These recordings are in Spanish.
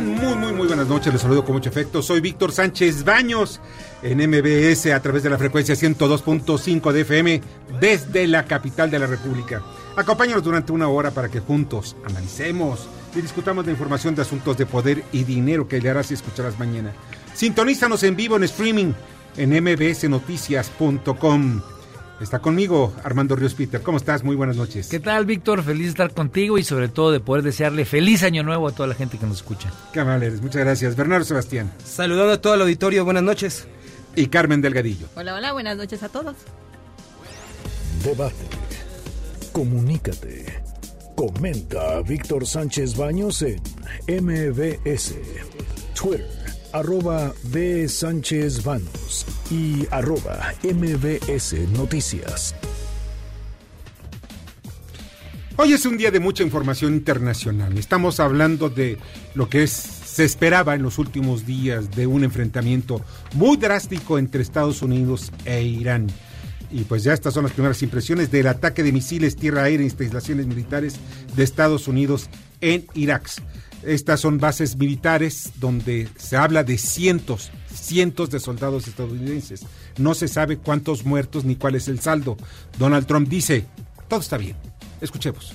Muy, muy, muy buenas noches. Les saludo con mucho efecto. Soy Víctor Sánchez Baños en MBS a través de la frecuencia 102.5 de FM desde la capital de la República. Acompáñanos durante una hora para que juntos analicemos y discutamos de información de asuntos de poder y dinero que le harás y escucharás mañana. Sintonízanos en vivo en streaming en mbsnoticias.com. Está conmigo Armando Ríos Peter. ¿Cómo estás? Muy buenas noches. ¿Qué tal, Víctor? Feliz de estar contigo y sobre todo de poder desearle feliz año nuevo a toda la gente que nos escucha. Qué eres. Muchas gracias. Bernardo Sebastián. Saludando a todo el auditorio. Buenas noches. Y Carmen Delgadillo. Hola, hola. Buenas noches a todos. Debate. Comunícate. Comenta a Víctor Sánchez Baños en MBS. Twitter arroba B. Sánchez Vanos y arroba MBS Noticias. Hoy es un día de mucha información internacional. Estamos hablando de lo que se esperaba en los últimos días de un enfrentamiento muy drástico entre Estados Unidos e Irán. Y pues ya estas son las primeras impresiones del ataque de misiles tierra-aire e instalaciones militares de Estados Unidos en Irak. Estas son bases militares donde se habla de cientos, cientos de soldados estadounidenses. No se sabe cuántos muertos ni cuál es el saldo. Donald Trump dice, todo está bien. Escuchemos.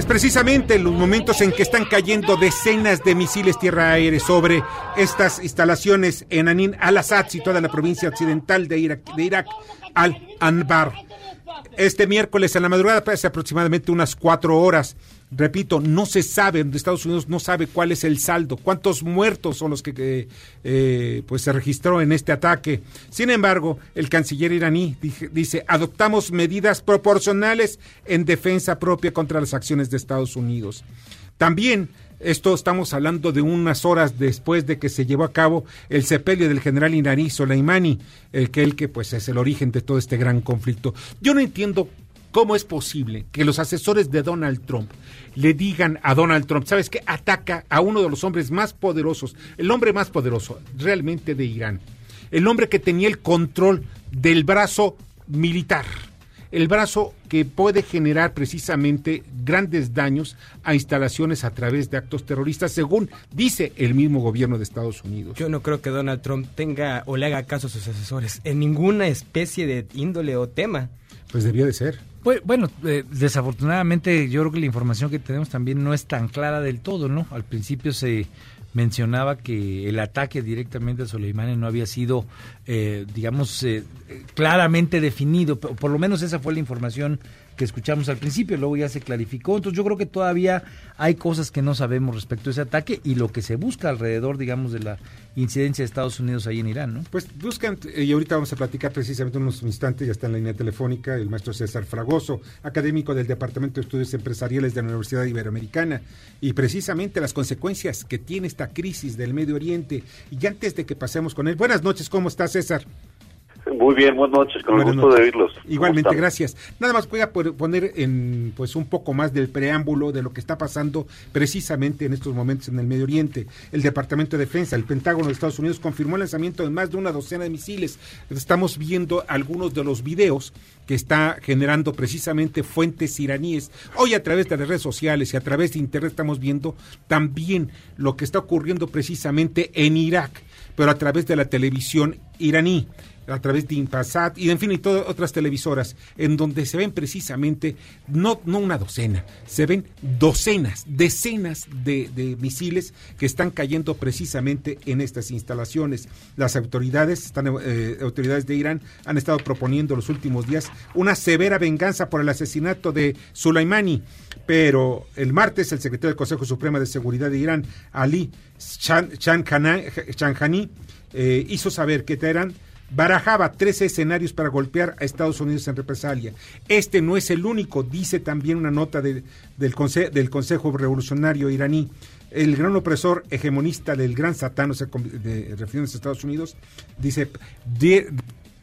Es precisamente en los momentos en que están cayendo decenas de misiles tierra-aire sobre estas instalaciones en Anin al-Assad, situada en la provincia occidental de Irak, de Irak al-Anbar. Este miércoles en la madrugada, hace aproximadamente unas cuatro horas, repito, no se sabe, Estados Unidos no sabe cuál es el saldo, cuántos muertos son los que eh, pues se registró en este ataque. Sin embargo, el canciller iraní dice, adoptamos medidas proporcionales en defensa propia contra las acciones de Estados Unidos. También esto estamos hablando de unas horas después de que se llevó a cabo el sepelio del general iraní Soleimani, el que, el que pues es el origen de todo este gran conflicto. Yo no entiendo ¿Cómo es posible que los asesores de Donald Trump le digan a Donald Trump, sabes que ataca a uno de los hombres más poderosos, el hombre más poderoso realmente de Irán, el hombre que tenía el control del brazo militar, el brazo que puede generar precisamente grandes daños a instalaciones a través de actos terroristas, según dice el mismo gobierno de Estados Unidos. Yo no creo que Donald Trump tenga o le haga caso a sus asesores en ninguna especie de índole o tema. Pues debía de ser. Pues, bueno, eh, desafortunadamente yo creo que la información que tenemos también no es tan clara del todo, ¿no? Al principio se mencionaba que el ataque directamente a Soleimani no había sido, eh, digamos, eh, claramente definido, por lo menos esa fue la información que escuchamos al principio, luego ya se clarificó. Entonces yo creo que todavía hay cosas que no sabemos respecto a ese ataque y lo que se busca alrededor, digamos, de la incidencia de Estados Unidos ahí en Irán, ¿no? Pues buscan, eh, y ahorita vamos a platicar precisamente unos instantes, ya está en la línea telefónica, el maestro César Fragoso, académico del Departamento de Estudios Empresariales de la Universidad Iberoamericana, y precisamente las consecuencias que tiene esta crisis del Medio Oriente. Y antes de que pasemos con él, buenas noches, ¿cómo está César? Muy bien, buenas noches, con el gusto de oírlos. Igualmente, gracias. Nada más voy a poner en pues un poco más del preámbulo de lo que está pasando precisamente en estos momentos en el Medio Oriente. El Departamento de Defensa, el Pentágono de Estados Unidos confirmó el lanzamiento de más de una docena de misiles. Estamos viendo algunos de los videos que está generando precisamente fuentes iraníes. Hoy a través de las redes sociales y a través de internet estamos viendo también lo que está ocurriendo precisamente en Irak, pero a través de la televisión iraní a través de Impasat y en fin y todas otras televisoras en donde se ven precisamente no no una docena, se ven docenas, decenas de, misiles que están cayendo precisamente en estas instalaciones. Las autoridades están eh, autoridades de Irán han estado proponiendo los últimos días una severa venganza por el asesinato de Soleimani, pero el martes el secretario del Consejo Supremo de Seguridad de Irán, Ali Chanjani, eh, hizo saber que Teherán barajaba tres escenarios para golpear a Estados Unidos en represalia. Este no es el único, dice también una nota del, del Consejo Revolucionario iraní. El gran opresor hegemonista del gran satán, o sea, de, a Estados Unidos, dice,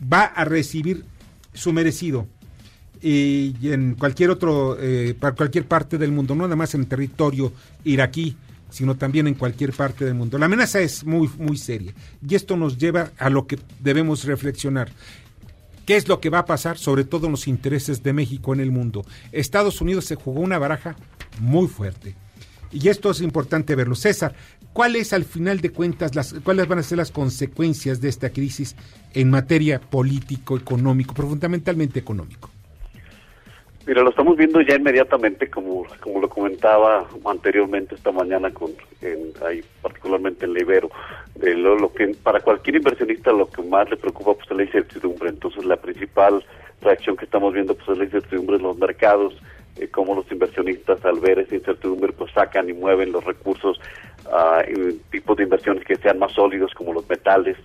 va a recibir su merecido y, en cualquier otro, eh, para cualquier parte del mundo, no nada más en territorio iraquí, sino también en cualquier parte del mundo. La amenaza es muy, muy seria y esto nos lleva a lo que debemos reflexionar. ¿Qué es lo que va a pasar, sobre todo en los intereses de México en el mundo? Estados Unidos se jugó una baraja muy fuerte. Y esto es importante verlo. César, ¿cuáles al final de cuentas, las, cuáles van a ser las consecuencias de esta crisis en materia político-económico, pero fundamentalmente económico? Mira, lo estamos viendo ya inmediatamente, como, como lo comentaba anteriormente esta mañana, con ahí particularmente en Libero, de lo, que para cualquier inversionista lo que más le preocupa pues es la incertidumbre. Entonces la principal reacción que estamos viendo pues es la incertidumbre en los mercados, eh, cómo los inversionistas al ver esa incertidumbre pues sacan y mueven los recursos a tipos de inversiones que sean más sólidos como los metales,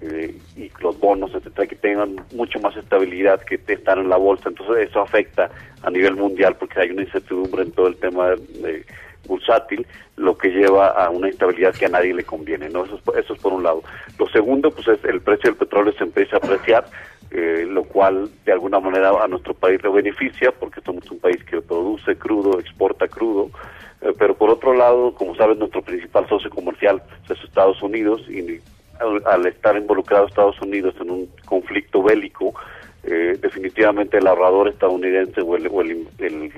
eh, y los bonos, etcétera, que tengan mucho más estabilidad que están en la bolsa. Entonces eso afecta a nivel mundial porque hay una incertidumbre en todo el tema de, bursátil, lo que lleva a una instabilidad que a nadie le conviene. ¿no? Eso, es, eso es por un lado. Lo segundo, pues es el precio del petróleo se empieza a apreciar, eh, lo cual de alguna manera a nuestro país le beneficia porque somos un país que produce crudo, exporta crudo, eh, pero por otro lado, como sabes, nuestro principal socio comercial es Estados Unidos y al, estar involucrado Estados Unidos en un conflicto bélico, eh, definitivamente el ahorrador estadounidense o, el, el,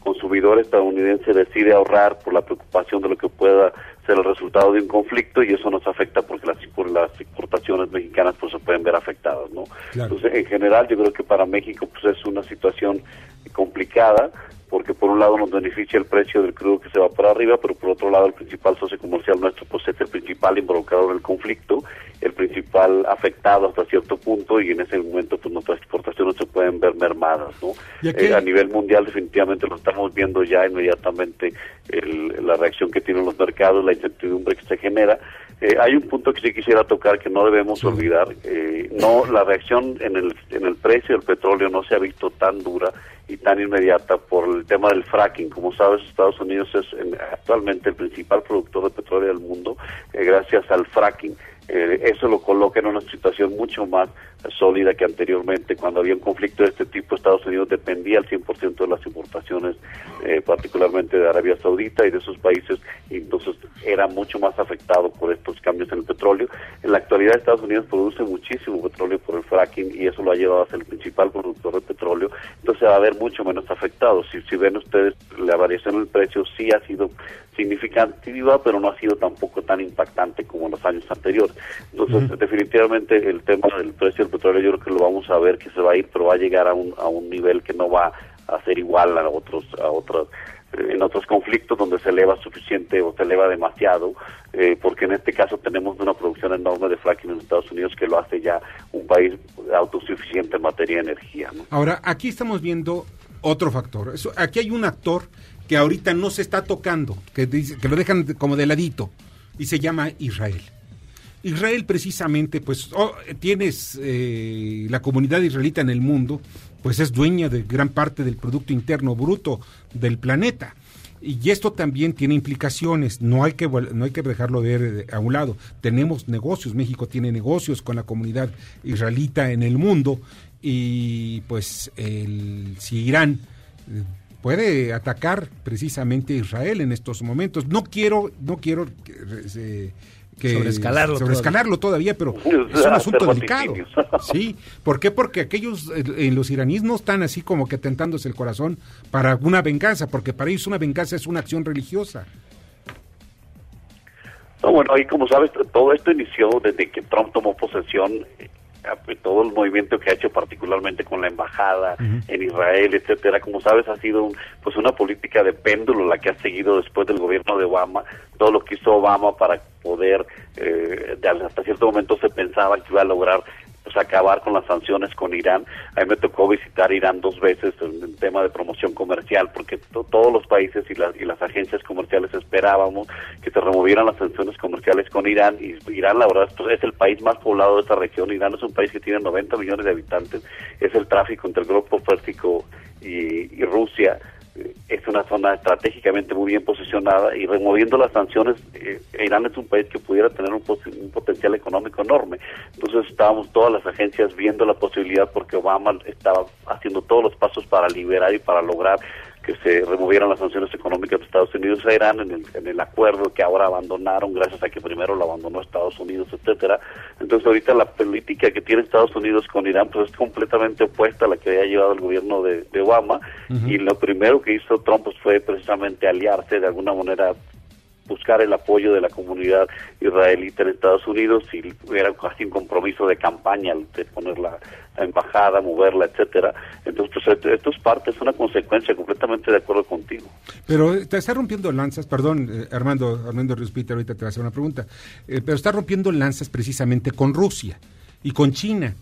consumidor estadounidense decide ahorrar por la preocupación de lo que pueda ser el resultado de un conflicto y eso nos afecta porque las, por las exportaciones mexicanas pues se pueden ver afectadas, ¿no? Entonces, en general yo creo que para México pues es una situación complicada porque por un lado nos beneficia el precio del crudo que se va para arriba, pero por otro lado el principal socio comercial nuestro pues es el principal involucrado en el conflicto, el principal afectado hasta cierto punto y en ese momento pues nuestras exportaciones se pueden ver mermadas, ¿no? Eh, a nivel mundial definitivamente lo estamos viendo ya inmediatamente la reacción que tienen los mercados, la incertidumbre que se genera. Eh, hay un punto que sí quisiera tocar que no debemos olvidar, eh, no la reacción en el en el precio del petróleo no se ha visto tan dura y tan inmediata por el tema del fracking. Como sabes, Estados Unidos es actualmente el principal productor de petróleo del mundo eh, gracias al fracking. Eh, eso lo coloca en una situación mucho más sólida que anteriormente. Cuando había un conflicto de este tipo, Estados Unidos dependía al 100% de las importaciones, eh, particularmente de Arabia Saudita y de esos países, y entonces era mucho más afectado por estos cambios en el petróleo. En la actualidad, Estados Unidos produce muchísimo petróleo por el fracking y eso lo ha llevado a ser el principal productor de petróleo, entonces va a haber mucho menos afectado. Si, si ven ustedes, la variación en el precio sí ha sido significativa, pero no ha sido tampoco tan impactante como en los años anteriores. Entonces, definitivamente el tema del precio del petróleo yo creo que lo vamos a ver que se va a ir, pero va a llegar a un, a un nivel que no va a ser igual a otros a otros eh, en otros conflictos donde se eleva suficiente o se eleva demasiado, eh, porque en este caso tenemos una producción enorme de fracking en Estados Unidos que lo hace ya un país autosuficiente en materia de energía. Ahora, aquí estamos viendo otro factor. aquí hay un actor que ahorita no se está tocando, que, que lo dejan como de ladito, y se llama Israel. Israel precisamente, pues oh, tienes eh, la comunidad israelita en el mundo, pues es dueña de gran parte del Producto Interno Bruto del planeta. Y esto también tiene implicaciones, no hay que, no hay que dejarlo de, a un lado. Tenemos negocios, México tiene negocios con la comunidad israelita en el mundo y pues si Irán puede atacar precisamente a Israel en estos momentos. No quiero, no quiero que, sobreescalarlo, sobreescalarlo todavía. pero es un asunto delicado. Sí, ¿por qué? Porque aquellos en los iraníes no están así como que tentándose el corazón para una venganza, porque para ellos una venganza es una acción religiosa. No, bueno, ahí como sabes, todo esto inició desde que Trump tomó posesión todo el movimiento que ha hecho particularmente con la embajada en Israel, etcétera, como sabes ha sido pues una política de péndulo la que ha seguido después del gobierno de Obama, todo lo que hizo Obama para poder eh, hasta cierto momento se pensaba que iba a lograr pues, acabar con las sanciones con Irán. A mí me tocó visitar Irán dos veces en el tema de promoción comercial, porque todos los países y, y las agencias comerciales esperábamos que se removieran las sanciones comerciales con Irán. Y Irán, la verdad, es el país más poblado de esta región. Irán es un país que tiene 90 millones de habitantes. Es el tráfico entre el Grupo Pérsico y Rusia es una zona estratégicamente muy bien posicionada y removiendo las sanciones, eh, Irán es un país que pudiera tener un, un, potencial económico enorme. Entonces estábamos todas las agencias viendo la posibilidad porque Obama estaba haciendo todos los pasos para liberar y para lograr que se removieran las sanciones económicas de Estados Unidos a Irán en el, en el acuerdo que ahora abandonaron gracias a que primero lo abandonó Estados Unidos, etcétera. Entonces ahorita la política que tiene Estados Unidos con Irán pues es completamente opuesta a la que había llevado el gobierno de, Obama y lo primero que hizo Trump pues, fue precisamente aliarse de alguna manera buscar el apoyo de la comunidad israelita en Estados Unidos y era casi un compromiso de campaña de poner la, embajada, moverla, etcétera. Entonces, pues, esto es es una consecuencia, completamente de acuerdo contigo. Pero te está rompiendo lanzas, perdón, eh, Armando, Armando Peter, ahorita te voy a hacer una pregunta, eh, pero está rompiendo lanzas precisamente con Rusia y con China.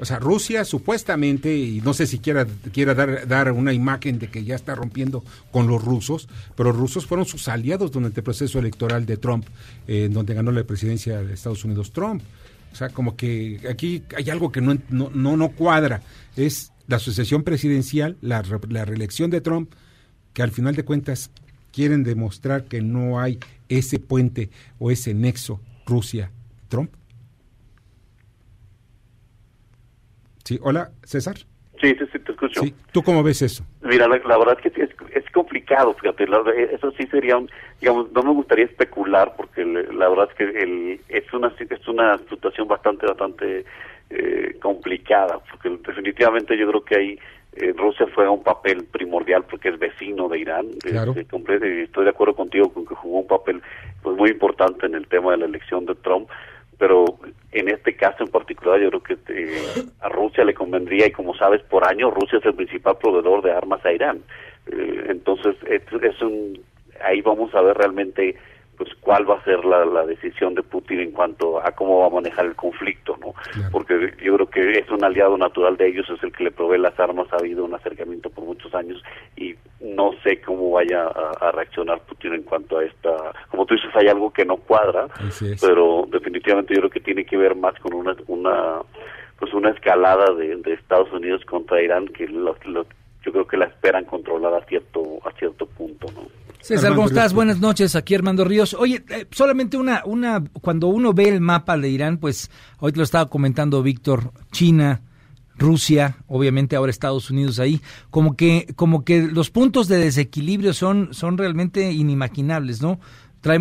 O sea, Rusia supuestamente, y no sé si quiera, quiera dar, dar una imagen de que ya está rompiendo con los rusos, pero los rusos fueron sus aliados durante el proceso electoral de Trump, eh, en donde ganó la presidencia de Estados Unidos Trump. O sea, como que aquí hay algo que no, no, no, cuadra. Es la sucesión presidencial, la, la reelección de Trump, que al final de cuentas quieren demostrar que no hay ese puente o ese nexo Rusia-Trump. Sí, hola, César. Sí, sí, sí, te escucho. ¿Tú cómo ves eso? Mira, la, verdad es que es, complicado, fíjate, eso sí sería un, digamos, no me gustaría especular porque la verdad es que el, es una es una situación bastante, bastante eh, complicada, porque definitivamente yo creo que ahí eh, Rusia fue un papel primordial porque es vecino de Irán. Claro. estoy de acuerdo contigo con que jugó un papel pues muy importante en el tema de la elección de Trump pero en este caso en particular yo creo que eh, a Rusia le convendría y como sabes por año Rusia es el principal proveedor de armas a Irán eh, entonces es, un ahí vamos a ver realmente pues cuál va a ser la, la, decisión de Putin en cuanto a cómo va a manejar el conflicto, ¿no? Porque yo creo que es un aliado natural de ellos, es el que le provee las armas, ha habido un acercamiento por muchos años y no sé cómo vaya a, reaccionar Putin en cuanto a esta, como tú dices, hay algo que no cuadra, pero definitivamente yo creo que tiene que ver más con una, una pues una escalada de, de Estados Unidos contra Irán que lo, yo creo que la esperan controlar a cierto a cierto punto, ¿no? César, ¿cómo estás? Buenas noches, aquí Armando Ríos. Oye, eh, solamente una, una, cuando uno ve el mapa de Irán, pues hoy te lo estaba comentando Víctor, China, Rusia, obviamente ahora Estados Unidos ahí, como que, como que los puntos de desequilibrio son, son realmente inimaginables, ¿no?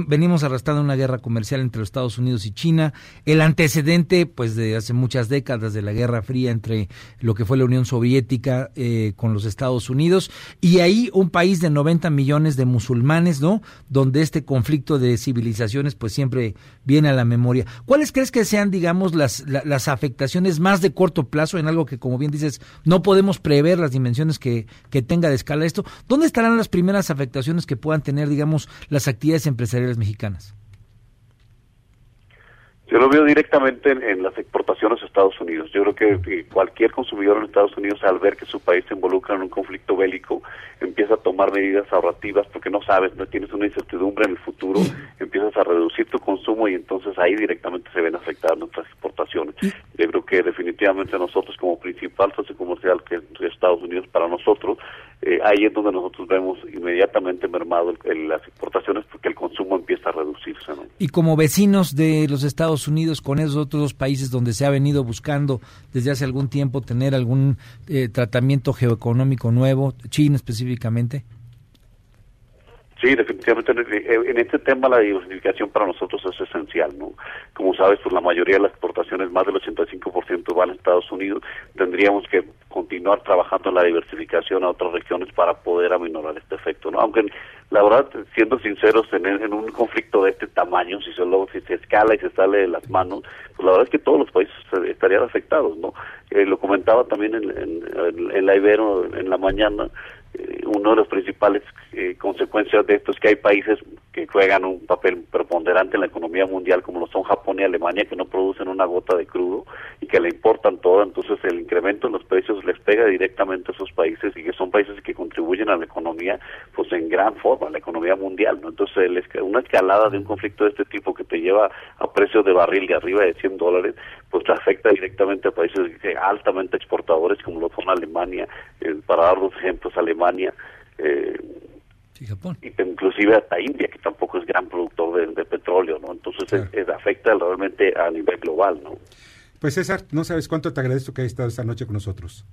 Venimos arrastrando una guerra comercial entre los Estados Unidos y China, el antecedente pues de hace muchas décadas de la Guerra Fría entre lo que fue la Unión Soviética eh, con los Estados Unidos y ahí un país de 90 millones de musulmanes, ¿no? Donde este conflicto de civilizaciones pues siempre viene a la memoria. ¿Cuáles crees que sean, digamos, las, las afectaciones más de corto plazo en algo que, como bien dices, no podemos prever las dimensiones que, que tenga de escala esto? ¿Dónde estarán las primeras afectaciones que puedan tener, digamos, las actividades empresariales mexicanas? Yo lo veo directamente en, las exportaciones a Estados Unidos. Yo creo que cualquier consumidor en Estados Unidos, al ver que su país se involucra en un conflicto bélico, empieza a tomar medidas ahorrativas porque no sabes, no tienes una incertidumbre en el futuro, empiezas a reducir tu consumo y entonces ahí directamente se ven afectadas nuestras exportaciones. Yo creo que definitivamente nosotros como principal socio comercial que es Estados Unidos para nosotros, eh, ahí es donde nosotros vemos inmediatamente mermado las exportaciones porque el consumo empieza a reducirse. Y como vecinos de los Estados Unidos con esos otros países donde se ha venido buscando desde hace algún tiempo tener algún eh, tratamiento geoeconómico nuevo, China específicamente. Sí, definitivamente en este tema la diversificación para nosotros es esencial, ¿no? Como sabes, pues la mayoría de las exportaciones, más del 85% van a Estados Unidos. Tendríamos que continuar trabajando en la diversificación a otras regiones para poder aminorar este efecto, ¿no? Aunque la verdad, siendo sinceros, en, un conflicto de este tamaño, si solo si se escala y se sale de las manos, pues la verdad es que todos los países estarían afectados, ¿no? Eh, lo comentaba también en, en, en, la Ibero en la mañana, eh, uno de los principales eh, consecuencias de esto es que hay países que juegan un papel preponderante en la economía mundial, como lo son Japón y Alemania, que no producen una gota de crudo y que le importan todo, entonces el incremento en los precios les pega directamente a esos países y que son países que contribuyen a la economía, pues en gran forma, a la economía mundial, ¿no? Entonces una escalada de un conflicto de este tipo que te lleva a precios de barril de arriba de 100 dólares, pues afecta directamente a países altamente exportadores como lo son Alemania, eh, para dar dos ejemplos, Alemania, eh, y inclusive hasta India, que tampoco es gran productor de, petróleo, ¿no? Entonces afecta realmente a nivel global, ¿no? Pues César, no sabes cuánto te agradezco que hayas estado esta noche con nosotros.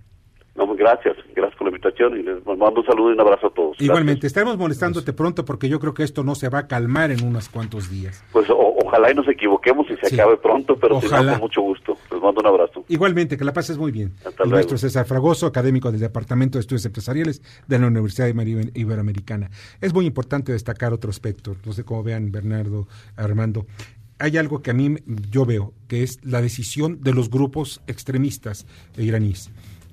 No, pues, gracias, gracias invitación y les mando un saludo y un abrazo a todos. Igualmente, estaremos molestándote pronto porque yo creo que esto no se va a calmar en unos cuantos días. Pues ojalá y nos equivoquemos y se acabe pronto, pero si no, con mucho gusto. Les mando un abrazo. Igualmente, que la pases muy bien. Hasta nuestro César Fragoso, académico del Departamento de Estudios Empresariales de la Universidad Iberoamericana. Es muy importante destacar otro aspecto, no sé cómo vean Bernardo, Armando hay algo que a mí yo veo, que es la decisión de los grupos extremistas iraníes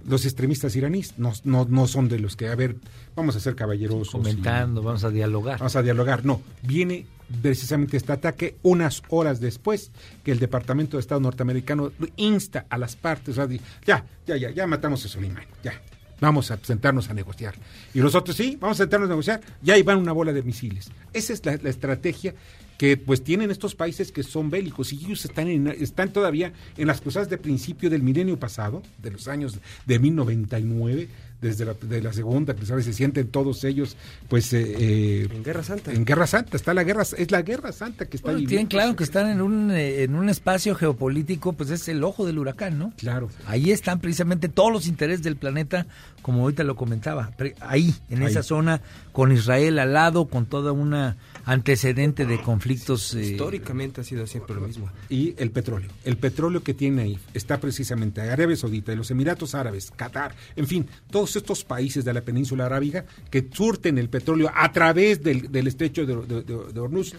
los extremistas iraníes no, no, no son de los que, a ver, vamos a ser caballerosos. Comentando, vamos a dialogar. Vamos a dialogar, no. Viene precisamente este ataque unas horas después que el Departamento de Estado norteamericano insta a las partes, o ya, ya, ya, ya matamos a Soleimán, ya, vamos a sentarnos a negociar. Y los otros, sí, vamos a sentarnos a negociar, ya ahí van una bola de misiles. Esa es la, la estrategia que pues tienen estos países que son bélicos y ellos están, están todavía en las cosas de principio del milenio pasado, de los años de 1099, desde la, de la segunda, sabes, se sienten todos ellos, pues... Eh, eh, en Guerra Santa. En Guerra Santa, está la Guerra, es la Guerra Santa que está bueno, Tienen claro que están en un, eh, en un espacio geopolítico, pues es el ojo del huracán, ¿no? Claro. Ahí están precisamente todos los intereses del planeta, como ahorita lo comentaba, ahí, en esa zona, con Israel al lado, con toda una antecedente de conflictos. Eh, Históricamente ha sido siempre lo mismo. Y el petróleo. El petróleo que tiene ahí está precisamente Arabia Saudita, los Emiratos Árabes, Qatar, en fin, todos estos países de la península arábiga que surten el petróleo a través del, estrecho de, de, Hormuz.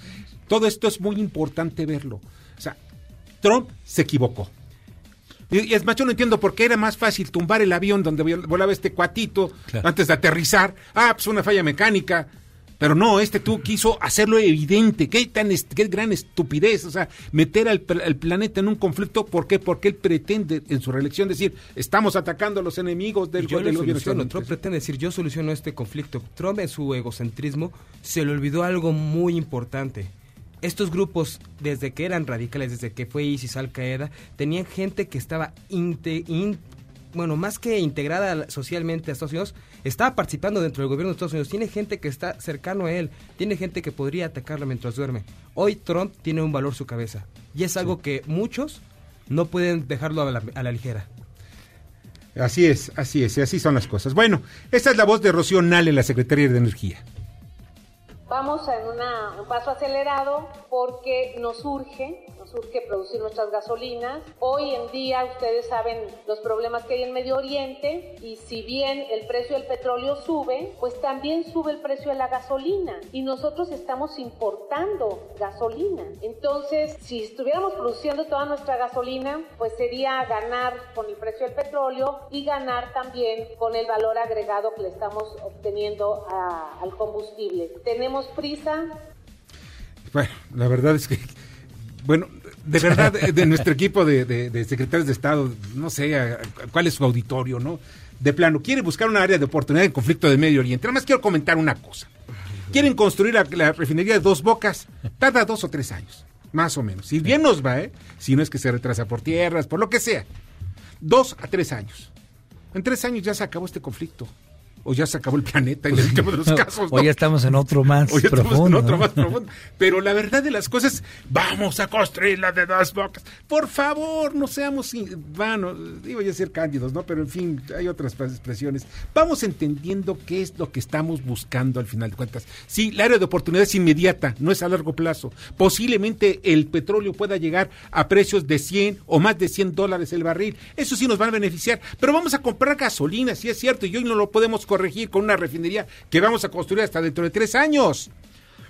Todo esto es muy importante verlo. O sea, Trump se equivocó. Y es más, yo no entiendo por qué era más fácil tumbar el avión donde volaba este cuatito antes de aterrizar. Ah, pues una falla mecánica. Pero no, este tú quiso hacerlo evidente. Qué tan qué gran estupidez, o sea, meter al, planeta en un conflicto. ¿Por qué? Porque él pretende en su reelección decir, estamos atacando a los enemigos del, yo del gobierno. Trump pretende decir, yo soluciono este conflicto. Trump en su egocentrismo se le olvidó algo muy importante. Estos grupos, desde que eran radicales, desde que fue ISIS, Al Qaeda, tenían gente que estaba bueno, más que integrada socialmente a Estados Unidos, estaba participando dentro del gobierno de Estados Unidos. Tiene gente que está cercano a él, tiene gente que podría atacarlo mientras duerme. Hoy Trump tiene un valor su cabeza y es algo que muchos no pueden dejarlo a la, ligera. Así es, así es, y así son las cosas. Bueno, esta es la voz de Rocío Nale, la secretaria de Energía. Vamos en un paso acelerado porque nos urge surge producir nuestras gasolinas. Hoy en día ustedes saben los problemas que hay en Medio Oriente y si bien el precio del petróleo sube, pues también sube el precio de la gasolina y nosotros estamos importando gasolina. Entonces, si estuviéramos produciendo toda nuestra gasolina, pues sería ganar con el precio del petróleo y ganar también con el valor agregado que le estamos obteniendo al combustible. ¿Tenemos prisa? Bueno, la verdad es que bueno, de verdad, de nuestro equipo de, secretarios de Estado, no sé cuál es su auditorio, ¿no? De plano, quiere buscar una área de oportunidad en conflicto del Medio Oriente. Nada más quiero comentar una cosa. Quieren construir la, refinería de dos bocas, tarda dos o tres años, más o menos. Si bien nos va, ¿eh? Si no es que se retrasa por tierras, por lo que sea. Dos a tres años. En tres años ya se acabó este conflicto o ya se acabó el planeta en el de los casos. O ya estamos en otro más profundo. Pero la verdad de las cosas, vamos a construir la de dos bocas. Por favor, no seamos, bueno, iba a ser cándidos, ¿no? Pero en fin, hay otras expresiones. Vamos entendiendo qué es lo que estamos buscando al final de cuentas. Sí, la área de oportunidad es inmediata, no es a largo plazo. Posiblemente el petróleo pueda llegar a precios de 100 o más de 100 dólares el barril. Eso sí nos van a beneficiar. Pero vamos a comprar gasolina, sí es cierto, y hoy no lo podemos corregir con una refinería que vamos a construir hasta dentro de tres años.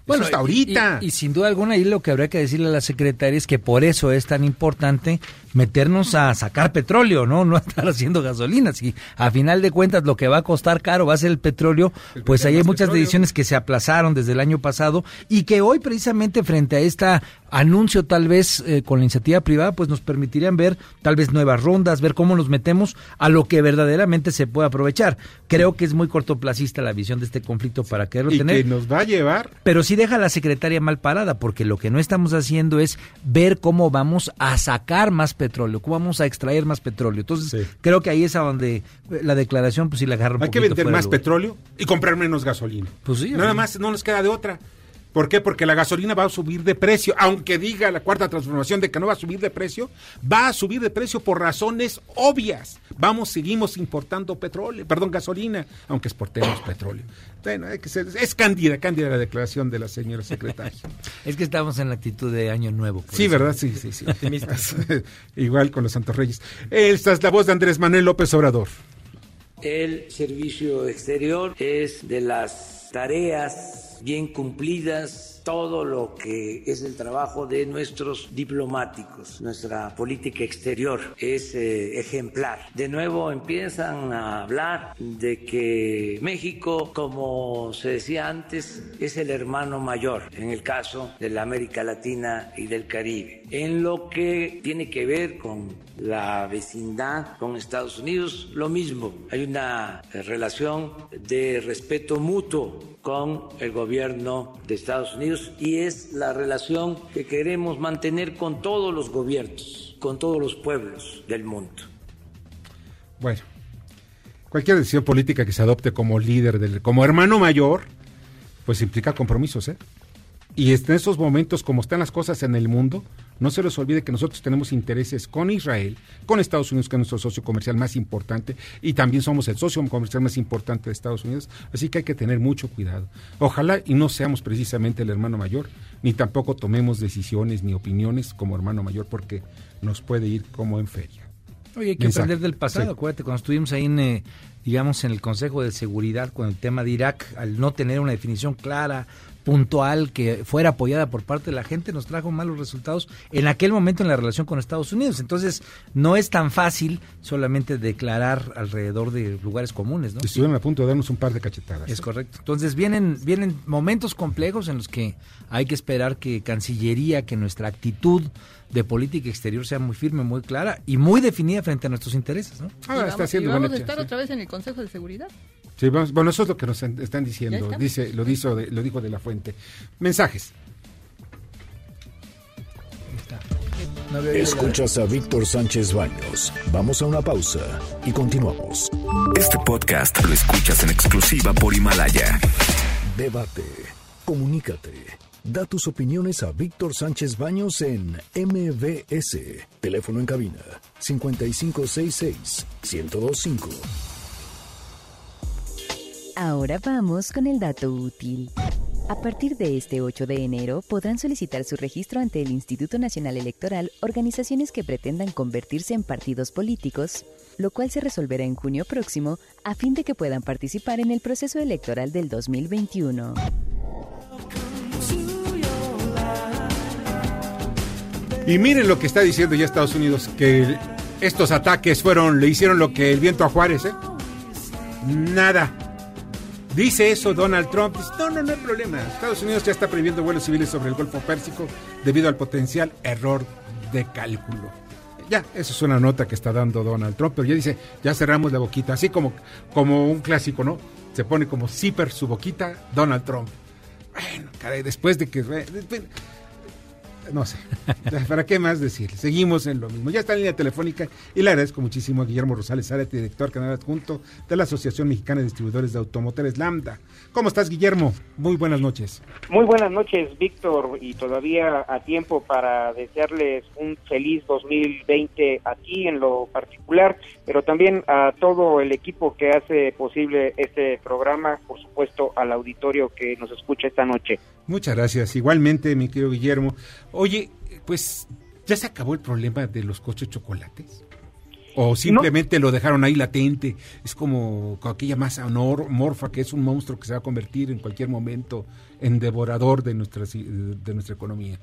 Bueno, hasta ahorita. Y, sin duda alguna, ahí lo que habría que decirle a la secretaria es que por eso es tan importante meternos a sacar petróleo, ¿no? No estar haciendo gasolina. Si a final de cuentas lo que va a costar caro va a ser el petróleo, pues ahí hay muchas decisiones que se aplazaron desde el año pasado y que hoy precisamente frente a este anuncio tal vez eh, con la iniciativa privada, pues nos permitirían ver tal vez nuevas rondas, ver cómo nos metemos a lo que verdaderamente se puede aprovechar. Creo que es muy cortoplacista la visión de este conflicto para quererlo y tener. Que nos va a llevar. Pero sí deja a la secretaria mal parada, porque lo que no estamos haciendo es ver cómo vamos a sacar más petróleo, cómo vamos a extraer más petróleo. Entonces, creo que ahí es a donde eh, la declaración, pues sí la agarra un Hay que vender más petróleo y comprar menos gasolina. Pues sí. Nada más, no nos queda de otra. ¿Por qué? Porque la gasolina va a subir de precio, aunque diga la cuarta transformación de que no va a subir de precio, va a subir de precio por razones obvias. Vamos, seguimos importando petróleo, perdón, gasolina, aunque exportemos petróleo. Bueno, hay que ser, es cándida, cándida la declaración de la señora secretaria. es que estamos en la actitud de año nuevo. Sí, ¿verdad? Sí, sí, sí, optimistas. Igual con los Santos Reyes. Esta es la voz de Andrés Manuel López Obrador. El servicio exterior es de las tareas bien cumplidas todo lo que es el trabajo de nuestros diplomáticos. Nuestra política exterior es eh, ejemplar. De nuevo empiezan a hablar de que México, como se decía antes, es el hermano mayor en el caso de la América Latina y del Caribe. En lo que tiene que ver con la vecindad con Estados Unidos, lo mismo. Hay una eh, relación de respeto mutuo con el gobierno de Estados Unidos y es la relación que queremos mantener con todos los gobiernos, con todos los pueblos del mundo. Bueno, cualquier decisión política que se adopte como líder, como hermano mayor, pues implica compromisos, ¿eh? Y en estos momentos, como están las cosas en el mundo, no se les olvide que nosotros tenemos intereses con Israel, con Estados Unidos, que es nuestro socio comercial más importante, y también somos el socio comercial más importante de Estados Unidos, así que hay que tener mucho cuidado. Ojalá y no seamos precisamente el hermano mayor, ni tampoco tomemos decisiones ni opiniones como hermano mayor, porque nos puede ir como en feria. Oye, hay que aprender del pasado. Acuérdate, cuando estuvimos ahí en, eh, digamos, en el Consejo de Seguridad con el tema de Irak, al no tener una definición clara, puntual que fuera apoyada por parte de la gente nos trajo malos resultados en aquel momento en la relación con Estados Unidos. Entonces, no es tan fácil solamente declarar alrededor de lugares comunes, ¿no? Estuvieron a punto de darnos un par de cachetadas. Es correcto. Entonces, vienen vienen momentos complejos en los que hay que esperar que Cancillería, que nuestra actitud de política exterior sea muy firme, muy clara y muy definida frente a nuestros intereses, ¿no? Ah, está haciendo y vamos a estar otra vez en el Consejo de Seguridad bueno, eso es lo que nos están diciendo, dice, lo, dijo de, lo dijo de la fuente. Mensajes. Escuchas a Víctor Sánchez Baños. Vamos a una pausa y continuamos. Este podcast lo escuchas en exclusiva por Himalaya. Debate, comunícate, da tus opiniones a Víctor Sánchez Baños en MBS. Teléfono en cabina 5566 1025. Ahora vamos con el dato útil. A partir de este 8 de enero podrán solicitar su registro ante el Instituto Nacional Electoral organizaciones que pretendan convertirse en partidos políticos, lo cual se resolverá en junio próximo a fin de que puedan participar en el proceso electoral del 2021. Y miren lo que está diciendo ya Estados Unidos, que estos ataques fueron, le hicieron lo que el viento a Juárez, ¿eh? Nada. Dice eso Donald Trump. no, no, no hay problema. Estados Unidos ya está prohibiendo vuelos civiles sobre el Golfo Pérsico debido al potencial error de cálculo. Ya, eso es una nota que está dando Donald Trump, pero ya dice, ya cerramos la boquita, así como, como un clásico, ¿no? Se pone como zipper su boquita, Donald Trump. Bueno, caray, después de que no sé, ¿para qué más decir? Seguimos en lo mismo. Ya está en línea telefónica y le agradezco muchísimo a Guillermo Rosales Zárate, director canal adjunto de la Asociación Mexicana de Distribuidores de Automotores Lambda. ¿Cómo estás, Guillermo? Muy buenas noches. Muy buenas noches, Víctor, y todavía a tiempo para desearles un feliz 2020 aquí en lo particular, pero también a todo el equipo que hace posible este programa, por supuesto al auditorio que nos escucha esta noche. Muchas gracias. Igualmente, mi querido Guillermo. Oye, pues, ¿ya se acabó el problema de los coches chocolates? O simplemente lo dejaron ahí latente. Es como aquella masa morfa que es un monstruo que se va a convertir en cualquier momento en devorador de nuestra, de nuestra economía.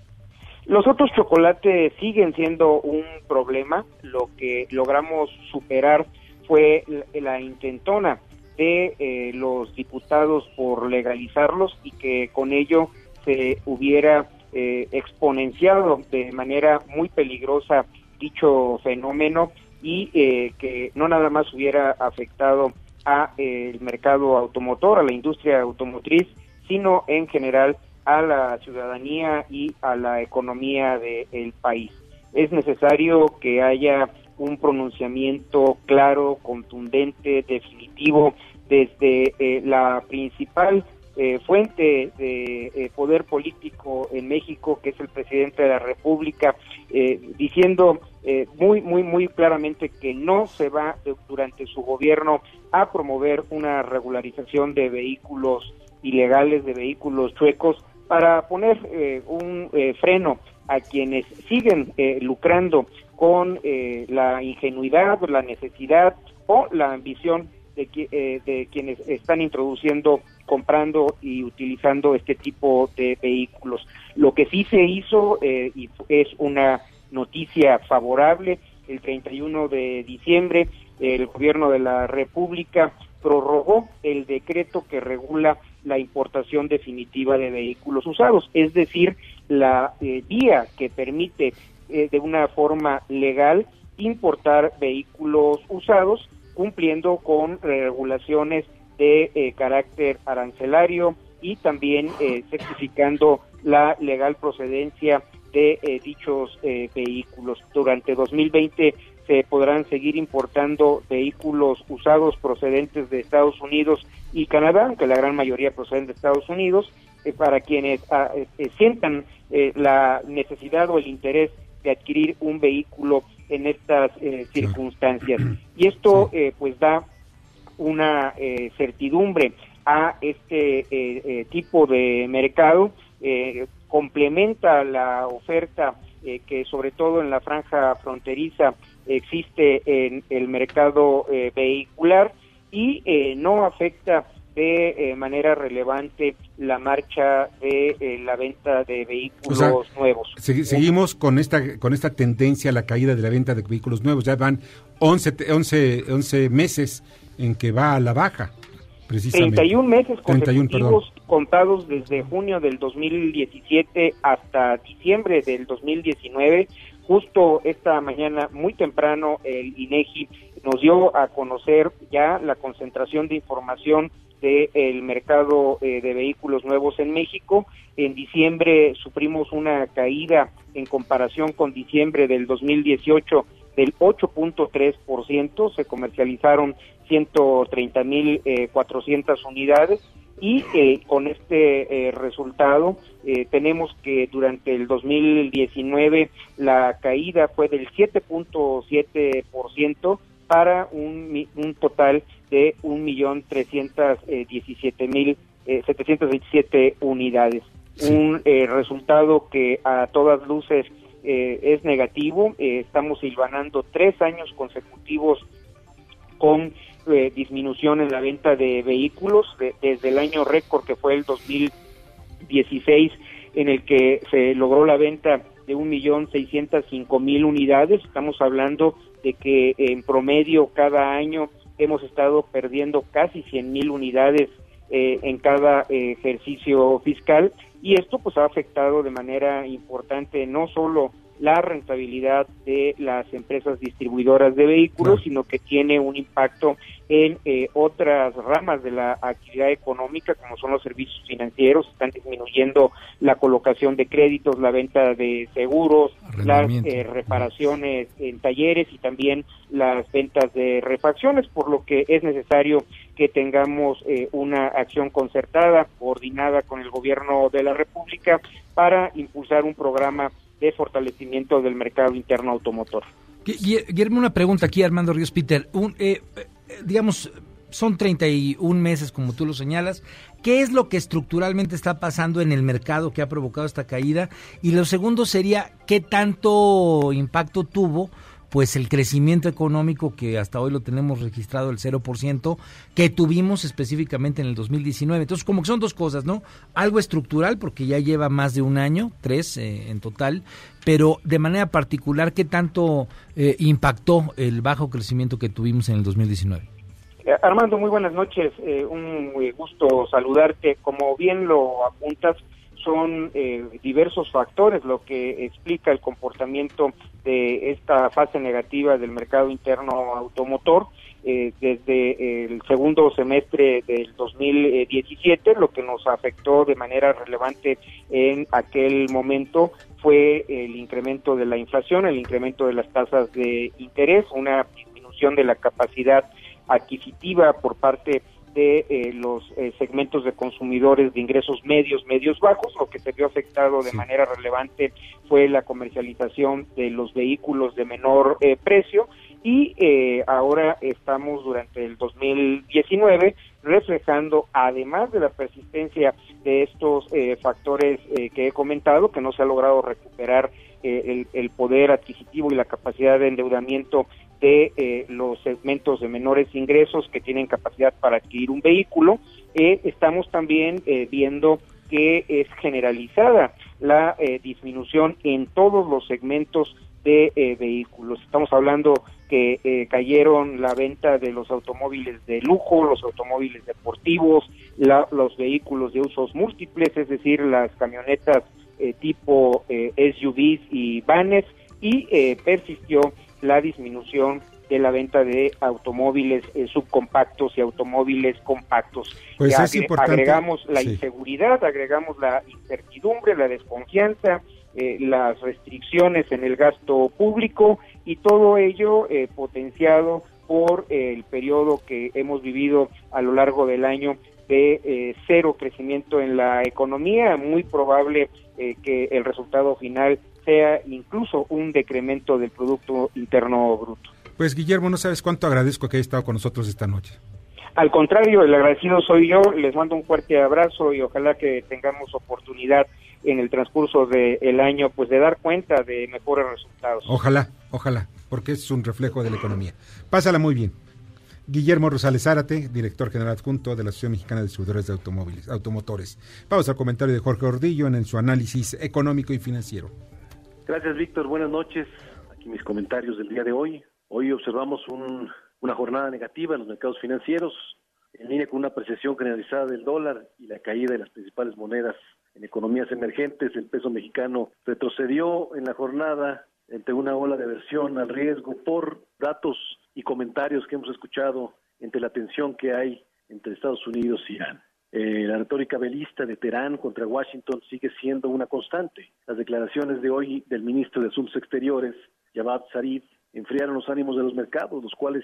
Los otros chocolates siguen siendo un problema. Lo que logramos superar fue la intentona de eh, los diputados por legalizarlos y que con ello se hubiera eh, exponenciado de manera muy peligrosa dicho fenómeno y eh, que no nada más hubiera afectado a el mercado automotor, a la industria automotriz, sino en general a la ciudadanía y a la economía del país. Es necesario que haya un pronunciamiento claro, contundente, definitivo, desde eh, la principal eh, fuente de eh, poder político en México, que es el presidente de la República, diciendo muy, muy, muy claramente que no se va durante su gobierno a promover una regularización de vehículos ilegales, de vehículos chuecos, para poner un freno a quienes siguen lucrando con la ingenuidad, la necesidad o la ambición eh, de, quienes están introduciendo, comprando y utilizando este tipo de vehículos. Lo que sí se hizo eh, y es una noticia favorable, el 31 de diciembre el gobierno de la República prorrogó el decreto que regula la importación definitiva de vehículos usados, es decir, la eh, vía que permite de una forma legal importar vehículos usados cumpliendo con regulaciones de eh, carácter arancelario y también eh, certificando la legal procedencia de eh, dichos vehículos. Durante 2020 se podrán seguir importando vehículos usados procedentes de Estados Unidos y Canadá, aunque la gran mayoría proceden de Estados Unidos, para quienes ah, sientan la necesidad o el interés de adquirir un vehículo en estas eh, circunstancias. Y esto eh, pues da una eh, certidumbre a este tipo de mercado, complementa la oferta que sobre todo en la franja fronteriza existe en el mercado vehicular y no afecta de manera relevante la marcha de eh, la venta de vehículos nuevos. seguimos con esta con esta tendencia a la caída de la venta de vehículos nuevos. Ya van 11, 11, 11 meses en que va a la baja. Precisamente. 31 meses consecutivos contados desde junio del 2017 hasta diciembre del 2019. Justo esta mañana, muy temprano, el INEGI nos dio a conocer ya la concentración de información del mercado eh, de vehículos nuevos en México. En diciembre sufrimos una caída en comparación con diciembre del 2018 del 8.3%, se comercializaron 130.400 eh, unidades y eh, con este resultado tenemos que durante el 2019 la caída fue del 7.7% para un, un total de 1.317.727 eh, unidades. Un eh, resultado que a todas luces eh, es negativo. estamos silvanando tres años consecutivos con disminución en la venta de vehículos desde el año récord que fue el 2016 en el que se logró la venta de 1.605.000 unidades. Estamos hablando de que en promedio cada año hemos estado perdiendo casi 100 mil unidades eh, en cada eh, ejercicio fiscal y esto pues ha afectado de manera importante no solo la rentabilidad de las empresas distribuidoras de vehículos, sino que tiene un impacto en eh, otras ramas de la actividad económica, como son los servicios financieros, están disminuyendo la colocación de créditos, la venta de seguros, las eh, reparaciones en talleres y también las ventas de refacciones, por lo que es necesario que tengamos eh, una acción concertada, coordinada con el gobierno de la República para impulsar un programa de fortalecimiento del mercado interno automotor. Guillermo, una pregunta aquí, Armando Ríos Peter. Un, eh, eh, digamos, son 31 meses, como tú lo señalas. ¿Qué es lo que estructuralmente está pasando en el mercado que ha provocado esta caída? Y lo segundo sería, ¿qué tanto impacto tuvo pues el crecimiento económico que hasta hoy lo tenemos registrado el 0% que tuvimos específicamente en el 2019. Entonces, como que son dos cosas, ¿no? Algo estructural porque ya lleva más de un año, tres eh, en total, pero de manera particular, ¿qué tanto eh, impactó el bajo crecimiento que tuvimos en el 2019? Eh, Armando, muy buenas noches. un gusto saludarte. Como bien lo apuntas, son eh, diversos factores lo que explica el comportamiento de esta fase negativa del mercado interno automotor eh, desde el segundo semestre del 2017 lo que nos afectó de manera relevante en aquel momento fue el incremento de la inflación, el incremento de las tasas de interés, una disminución de la capacidad adquisitiva por parte de eh, los eh, segmentos de consumidores de ingresos medios, medios bajos. Lo que se vio afectado de manera relevante fue la comercialización de los vehículos de menor eh, precio y ahora estamos durante el 2019 reflejando, además de la persistencia de estos factores que he comentado, que no se ha logrado recuperar el, el, poder adquisitivo y la capacidad de endeudamiento de eh, los segmentos de menores ingresos que tienen capacidad para adquirir un vehículo. Eh, estamos también eh, viendo que es generalizada la disminución en todos los segmentos de vehículos. Estamos hablando que cayeron la venta de los automóviles de lujo, los automóviles deportivos, los vehículos de usos múltiples, es decir, las camionetas tipo SUVs y vanes, y persistió la disminución de la venta de automóviles eh, subcompactos y automóviles compactos. Pues Agregamos la inseguridad, agregamos la incertidumbre, la desconfianza, eh, las restricciones en el gasto público y todo ello eh, potenciado por el periodo que hemos vivido a lo largo del año de cero crecimiento en la economía, muy probable que el resultado final sea incluso un decremento del Producto Interno Bruto. Pues Guillermo, no sabes cuánto agradezco que haya estado con nosotros esta noche. Al contrario, el agradecido soy yo, les mando un fuerte abrazo y ojalá que tengamos oportunidad en el transcurso del año pues de dar cuenta de mejores resultados. Ojalá, ojalá, porque es un reflejo de la economía. Pásala muy bien. Guillermo Rosales Zárate, director general adjunto de la Asociación Mexicana de Distribuidores de Automóviles, Automotores. Vamos al comentario de Jorge Ordillo en su análisis económico y financiero. Gracias, Víctor. Buenas noches. Aquí mis comentarios del día de hoy. Hoy observamos una jornada negativa en los mercados financieros, en línea con una apreciación generalizada del dólar y la caída de las principales monedas en economías emergentes. El peso mexicano retrocedió en la jornada entre una ola de aversión al riesgo por datos y comentarios que hemos escuchado entre la tensión que hay entre Estados Unidos y Irán. Eh, la retórica belista de Teherán contra Washington sigue siendo una constante. Las declaraciones de hoy del ministro de Asuntos Exteriores, Javad Zarif, enfriaron los ánimos de los mercados, los cuales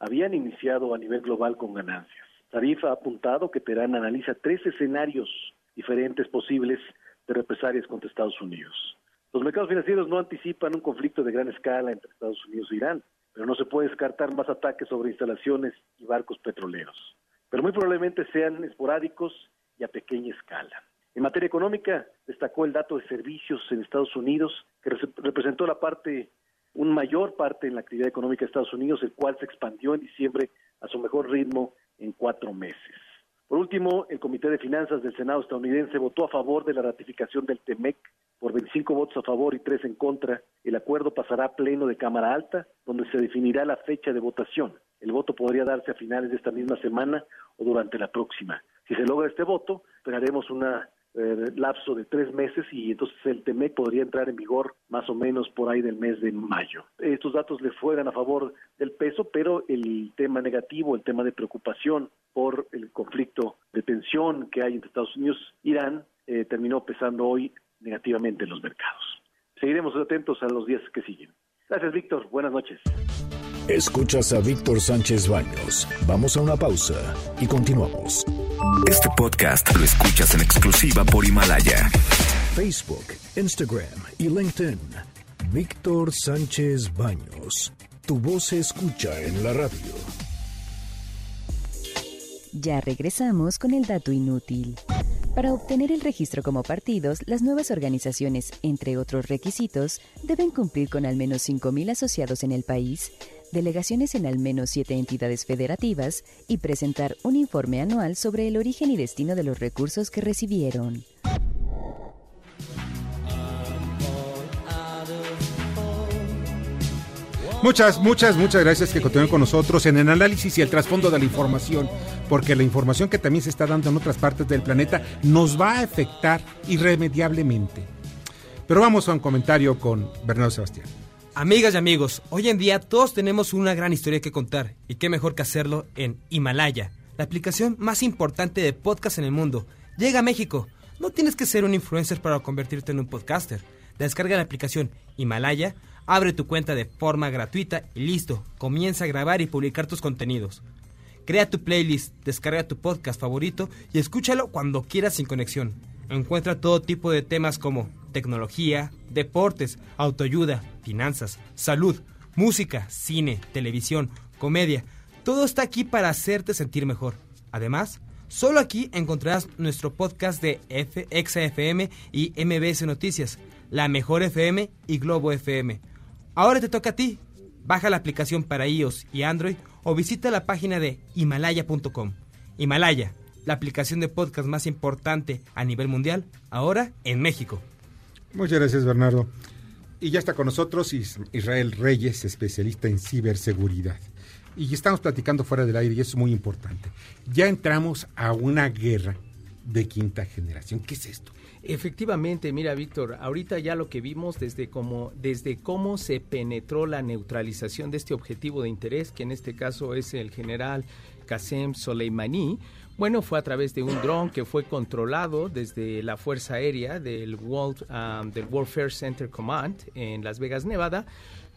habían iniciado a nivel global con ganancias. Zarif ha apuntado que Teherán analiza tres escenarios diferentes posibles de represalias contra Estados Unidos. Los mercados financieros no anticipan un conflicto de gran escala entre Estados Unidos e Irán, pero no se puede descartar más ataques sobre instalaciones y barcos petroleros pero muy probablemente sean esporádicos y a pequeña escala. En materia económica, destacó el dato de servicios en Estados Unidos, que representó la parte, un mayor parte en la actividad económica de Estados Unidos, el cual se expandió en diciembre a su mejor ritmo en cuatro meses. Por último, el Comité de Finanzas del Senado estadounidense votó a favor de la ratificación del TEMEC por 25 votos a favor y 3 en contra. El acuerdo pasará a pleno de Cámara Alta, donde se definirá la fecha de votación. El voto podría darse a finales de esta misma semana o durante la próxima. Si se logra este voto, tendremos un eh, lapso de tres meses y entonces el TEMEC podría entrar en vigor más o menos por ahí del mes de mayo. Estos datos le fueran a favor del peso, pero el tema negativo, el tema de preocupación por el conflicto de tensión que hay entre Estados Unidos e Irán, eh, terminó pesando hoy negativamente en los mercados. Seguiremos atentos a los días que siguen. Gracias, Víctor. Buenas noches. Escuchas a Víctor Sánchez Baños. Vamos a una pausa y continuamos. Este podcast lo escuchas en exclusiva por Himalaya. Facebook, Instagram y LinkedIn. Víctor Sánchez Baños. Tu voz se escucha en la radio. Ya regresamos con el dato inútil. Para obtener el registro como partidos, las nuevas organizaciones, entre otros requisitos, deben cumplir con al menos 5.000 asociados en el país, delegaciones en al menos siete entidades federativas y presentar un informe anual sobre el origen y destino de los recursos que recibieron. Muchas, muchas, muchas gracias que continúen con nosotros en el análisis y el trasfondo de la información, porque la información que también se está dando en otras partes del planeta nos va a afectar irremediablemente. Pero vamos a un comentario con Bernardo Sebastián. Amigas y amigos, hoy en día todos tenemos una gran historia que contar y qué mejor que hacerlo en Himalaya, la aplicación más importante de podcast en el mundo. Llega a México. No tienes que ser un influencer para convertirte en un podcaster. Descarga la aplicación Himalaya, abre tu cuenta de forma gratuita y listo, comienza a grabar y publicar tus contenidos. Crea tu playlist, descarga tu podcast favorito y escúchalo cuando quieras sin conexión. Encuentra todo tipo de temas como tecnología, deportes, autoayuda, finanzas, salud, música, cine, televisión, comedia. Todo está aquí para hacerte sentir mejor. Además, solo aquí encontrarás nuestro podcast de XFM y MBS Noticias, La Mejor FM y Globo FM. Ahora te toca a ti. Baja la aplicación para iOS y Android o visita la página de himalaya.com. Himalaya, la aplicación de podcast más importante a nivel mundial, ahora en México. Muchas gracias, Bernardo. Y ya está con nosotros Israel Reyes, especialista en ciberseguridad. Y estamos platicando fuera del aire y eso es muy importante. Ya entramos a una guerra de quinta generación. ¿Qué es esto? Efectivamente, mira Víctor, ahorita ya lo que vimos desde cómo, desde cómo se penetró la neutralización de este objetivo de interés, que en este caso es el general Qasem Soleimani, bueno, fue a través de un dron que fue controlado desde la Fuerza Aérea del World, um, del Warfare Center Command en Las Vegas, Nevada,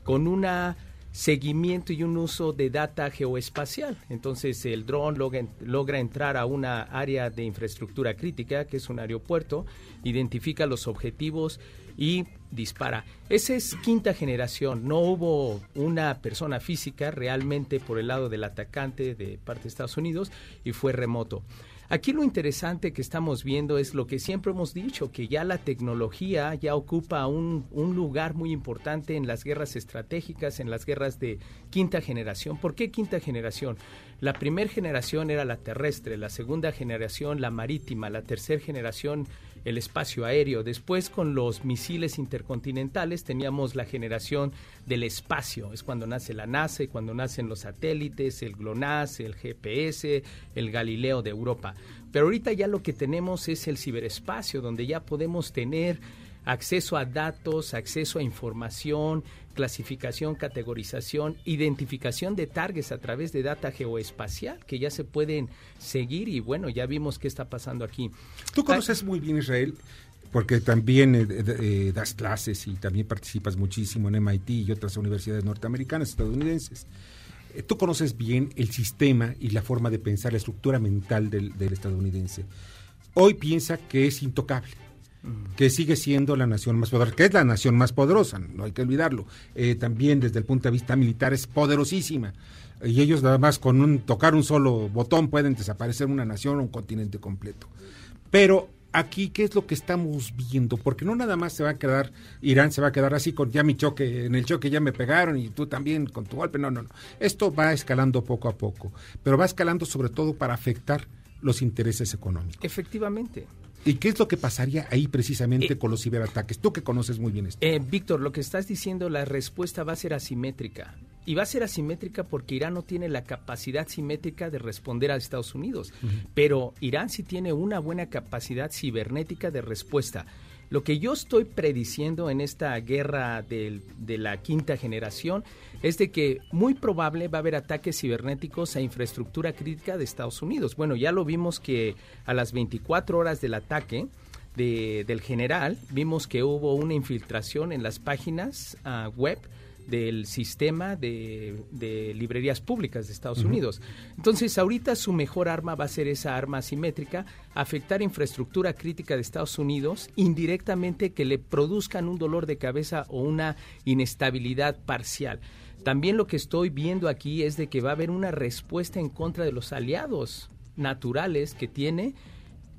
con una seguimiento y un uso de data geoespacial. Entonces el dron logra, logra, entrar a una área de infraestructura crítica, que es un aeropuerto, identifica los objetivos y dispara. Esa es quinta generación. No hubo una persona física realmente por el lado del atacante de parte de Estados Unidos y fue remoto. Aquí lo interesante que estamos viendo es lo que siempre hemos dicho, que ya la tecnología ya ocupa un, un, lugar muy importante en las guerras estratégicas, en las guerras de quinta generación. ¿Por qué quinta generación? La primera generación era la terrestre, la segunda generación la marítima, la tercera generación el espacio aéreo. Después con los misiles intercontinentales teníamos la generación del espacio. Es cuando nace la NASA y cuando nacen los satélites, el GLONASS, el GPS, el Galileo de Europa. Pero ahorita ya lo que tenemos es el ciberespacio, donde ya podemos tener acceso a datos, acceso a información, clasificación, categorización, identificación de targets a través de data geoespacial que ya se pueden seguir y bueno, ya vimos qué está pasando aquí. Tú conoces muy bien Israel porque también eh, eh, das clases y también participas muchísimo en MIT y otras universidades norteamericanas, estadounidenses. Eh, tú conoces bien el sistema y la forma de pensar, la estructura mental del estadounidense. Hoy piensa que es intocable que sigue siendo la nación más poderosa, que es la nación más poderosa, no hay que olvidarlo. Eh, también desde el punto de vista militar es poderosísima. Y ellos nada más con un, tocar un solo botón pueden desaparecer una nación o un continente completo. Pero aquí, ¿qué es lo que estamos viendo? Porque no nada más se va a quedar, Irán se va a quedar así con ya mi choque, en el choque ya me pegaron y tú también con tu golpe. No, no, no. Esto va escalando poco a poco, pero va escalando sobre todo para afectar los intereses económicos. Efectivamente. ¿Y qué es lo que pasaría ahí precisamente eh, con los ciberataques? Tú que conoces muy bien esto. Eh, Víctor, lo que estás diciendo, la respuesta va a ser asimétrica. Y va a ser asimétrica porque Irán no tiene la capacidad simétrica de responder a Estados Unidos. Pero Irán sí tiene una buena capacidad cibernética de respuesta. Lo que yo estoy prediciendo en esta guerra de la quinta generación es de que muy probable va a haber ataques cibernéticos a infraestructura crítica de Estados Unidos. Bueno, ya lo vimos que a las 24 horas del ataque del general, vimos que hubo una infiltración en las páginas ah, web del sistema de, librerías públicas de Estados Unidos. Entonces, ahorita su mejor arma va a ser esa arma asimétrica, afectar infraestructura crítica de Estados Unidos, indirectamente que le produzcan un dolor de cabeza o una inestabilidad parcial. También lo que estoy viendo aquí es de que va a haber una respuesta en contra de los aliados naturales que tiene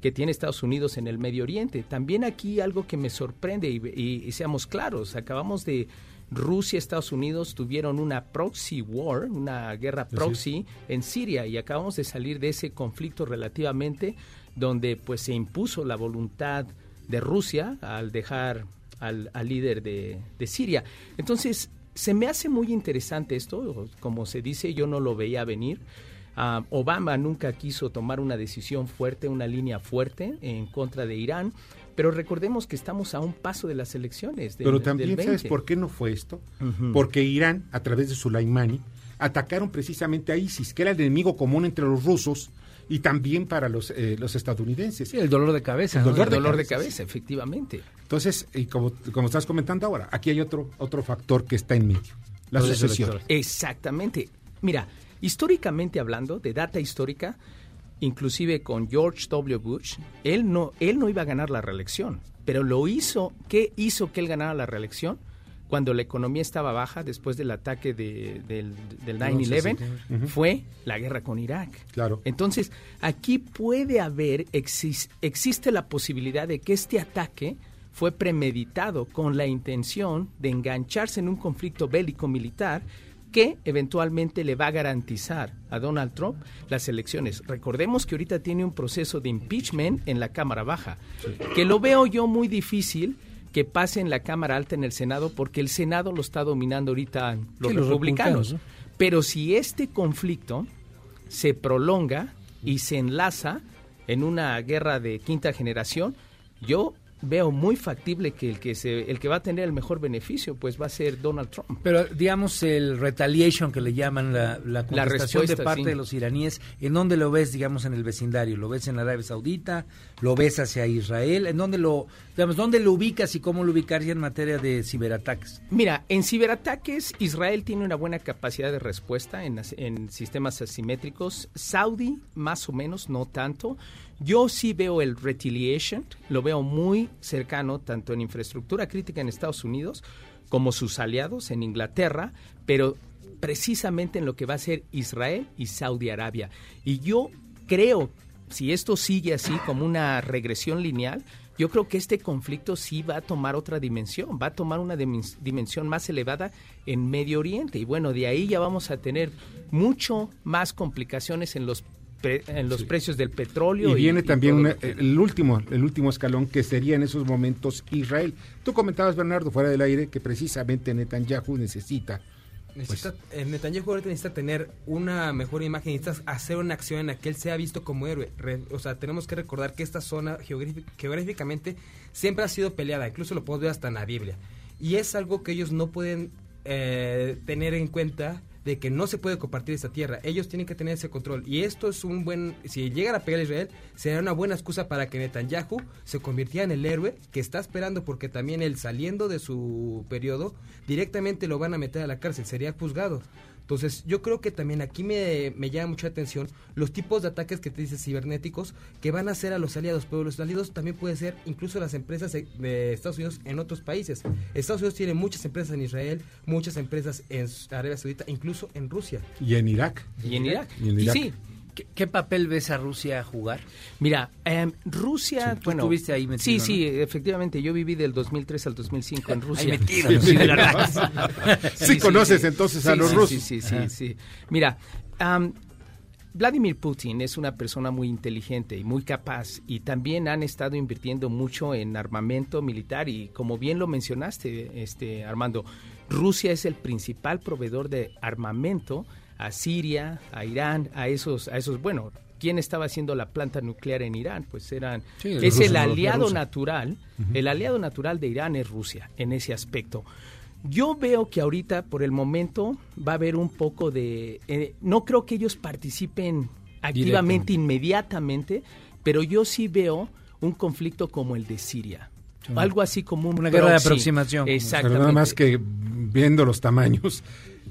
que tiene Estados Unidos en el Medio Oriente. También aquí algo que me sorprende y, seamos claros, acabamos de Rusia y Estados Unidos tuvieron una proxy war, una guerra proxy en Siria y acabamos de salir de ese conflicto relativamente donde pues se impuso la voluntad de Rusia al dejar al, líder de, de Siria. Entonces, se me hace muy interesante esto, como se dice, yo no lo veía venir. Ah, Obama nunca quiso tomar una decisión fuerte, una línea fuerte en contra de Irán, pero recordemos que estamos a un paso de las elecciones. pero también, ¿sabes por qué no fue esto? Porque Irán, a través de Soleimani, atacaron precisamente a ISIS, que era el enemigo común entre los rusos y también para los, eh, los estadounidenses. Sí, el dolor de cabeza. El dolor, de, dolor de, cabeza, efectivamente. Entonces, y como, como estás comentando ahora, aquí hay otro, otro factor que está en medio, la sucesión. Exactamente. Mira, Históricamente hablando, de data histórica, inclusive con George W. Bush, él no, él no iba a ganar la reelección, pero lo hizo, ¿qué hizo que él ganara la reelección? Cuando la economía estaba baja después del ataque de, del, del 9-11, fue la guerra con Irak. Claro. Entonces, aquí puede haber, existe la posibilidad de que este ataque fue premeditado con la intención de engancharse en un conflicto bélico militar que eventualmente le va a garantizar a Donald Trump las elecciones. Recordemos que ahorita tiene un proceso de impeachment en la Cámara Baja, que lo veo yo muy difícil que pase en la Cámara Alta en el Senado, porque el Senado lo está dominando ahorita los republicanos. Pero si este conflicto se prolonga y se enlaza en una guerra de quinta generación, yo veo muy factible que el que se el que va a tener el mejor beneficio pues va a ser Donald Trump. Pero digamos el retaliation que le llaman la, la contestación de parte de los iraníes, ¿en dónde lo ves digamos en el vecindario? ¿Lo ves en Arabia Saudita? ¿Lo ves hacia Israel? ¿En dónde lo digamos dónde lo ubicas y cómo lo ubicaría en materia de ciberataques? Mira, en ciberataques Israel tiene una buena capacidad de respuesta en, en sistemas asimétricos, Saudi más o menos, no tanto. Yo sí veo el retaliation, lo veo muy cercano tanto en infraestructura crítica en Estados Unidos como sus aliados en Inglaterra, pero precisamente en lo que va a ser Israel y Saudi Arabia. Y yo creo, si esto sigue así como una regresión lineal, yo creo que este conflicto sí va a tomar otra dimensión, va a tomar una dimensión más elevada en Medio Oriente. Y bueno, de ahí ya vamos a tener mucho más complicaciones en los en los precios del petróleo. Y viene también el último, el último escalón que sería en esos momentos Israel. Tú comentabas, Bernardo, fuera del aire, que precisamente Netanyahu necesita Necesita, pues, eh, Netanyahu ahorita necesita tener una mejor imagen, necesita hacer una acción en la que él sea visto como héroe. o sea, tenemos que recordar que esta zona geográficamente siempre ha sido peleada, incluso lo podemos ver hasta en la Biblia. Y es algo que ellos no pueden eh, tener en cuenta de que no se puede compartir esta tierra. Ellos tienen que tener ese control. Y esto es un buen, si llegan a pegar a Israel, será una buena excusa para que Netanyahu se convirtiera en el héroe que está esperando porque también él saliendo de su periodo, directamente lo van a meter a la cárcel, sería juzgado. Entonces, yo creo que también aquí me, llama mucha atención los tipos de ataques que te dices cibernéticos que van a hacer a los aliados, pero los aliados también puede ser incluso las empresas de Estados Unidos en otros países. Estados Unidos tiene muchas empresas en Israel, muchas empresas en Arabia Saudita, incluso en Rusia. Y en Irak. Y en Irak. Y en Irak. sí, ¿Qué, papel ves a Rusia jugar? Mira, eh, Rusia, sí, bueno, estuviste ahí metido, Sí, sí, efectivamente, yo viví del 2003 al 2005 en Rusia. Ahí metido, sí, sí, conoces entonces a los rusos. Sí, sí, sí, sí. Mira, Vladimir Putin es una persona muy inteligente y muy capaz y también han estado invirtiendo mucho en armamento militar y como bien lo mencionaste, este Armando, Rusia es el principal proveedor de armamento a Siria, a Irán, a esos, a esos, bueno, ¿quién estaba haciendo la planta nuclear en Irán? Pues eran, es el aliado natural, el aliado natural de Irán es Rusia en ese aspecto. Yo veo que ahorita, por el momento, va a haber un poco de, eh, no creo que ellos participen activamente, inmediatamente, pero yo sí veo un conflicto como el de Siria. Algo así como una guerra de aproximación. Exactamente. Pero nada más que viendo los tamaños,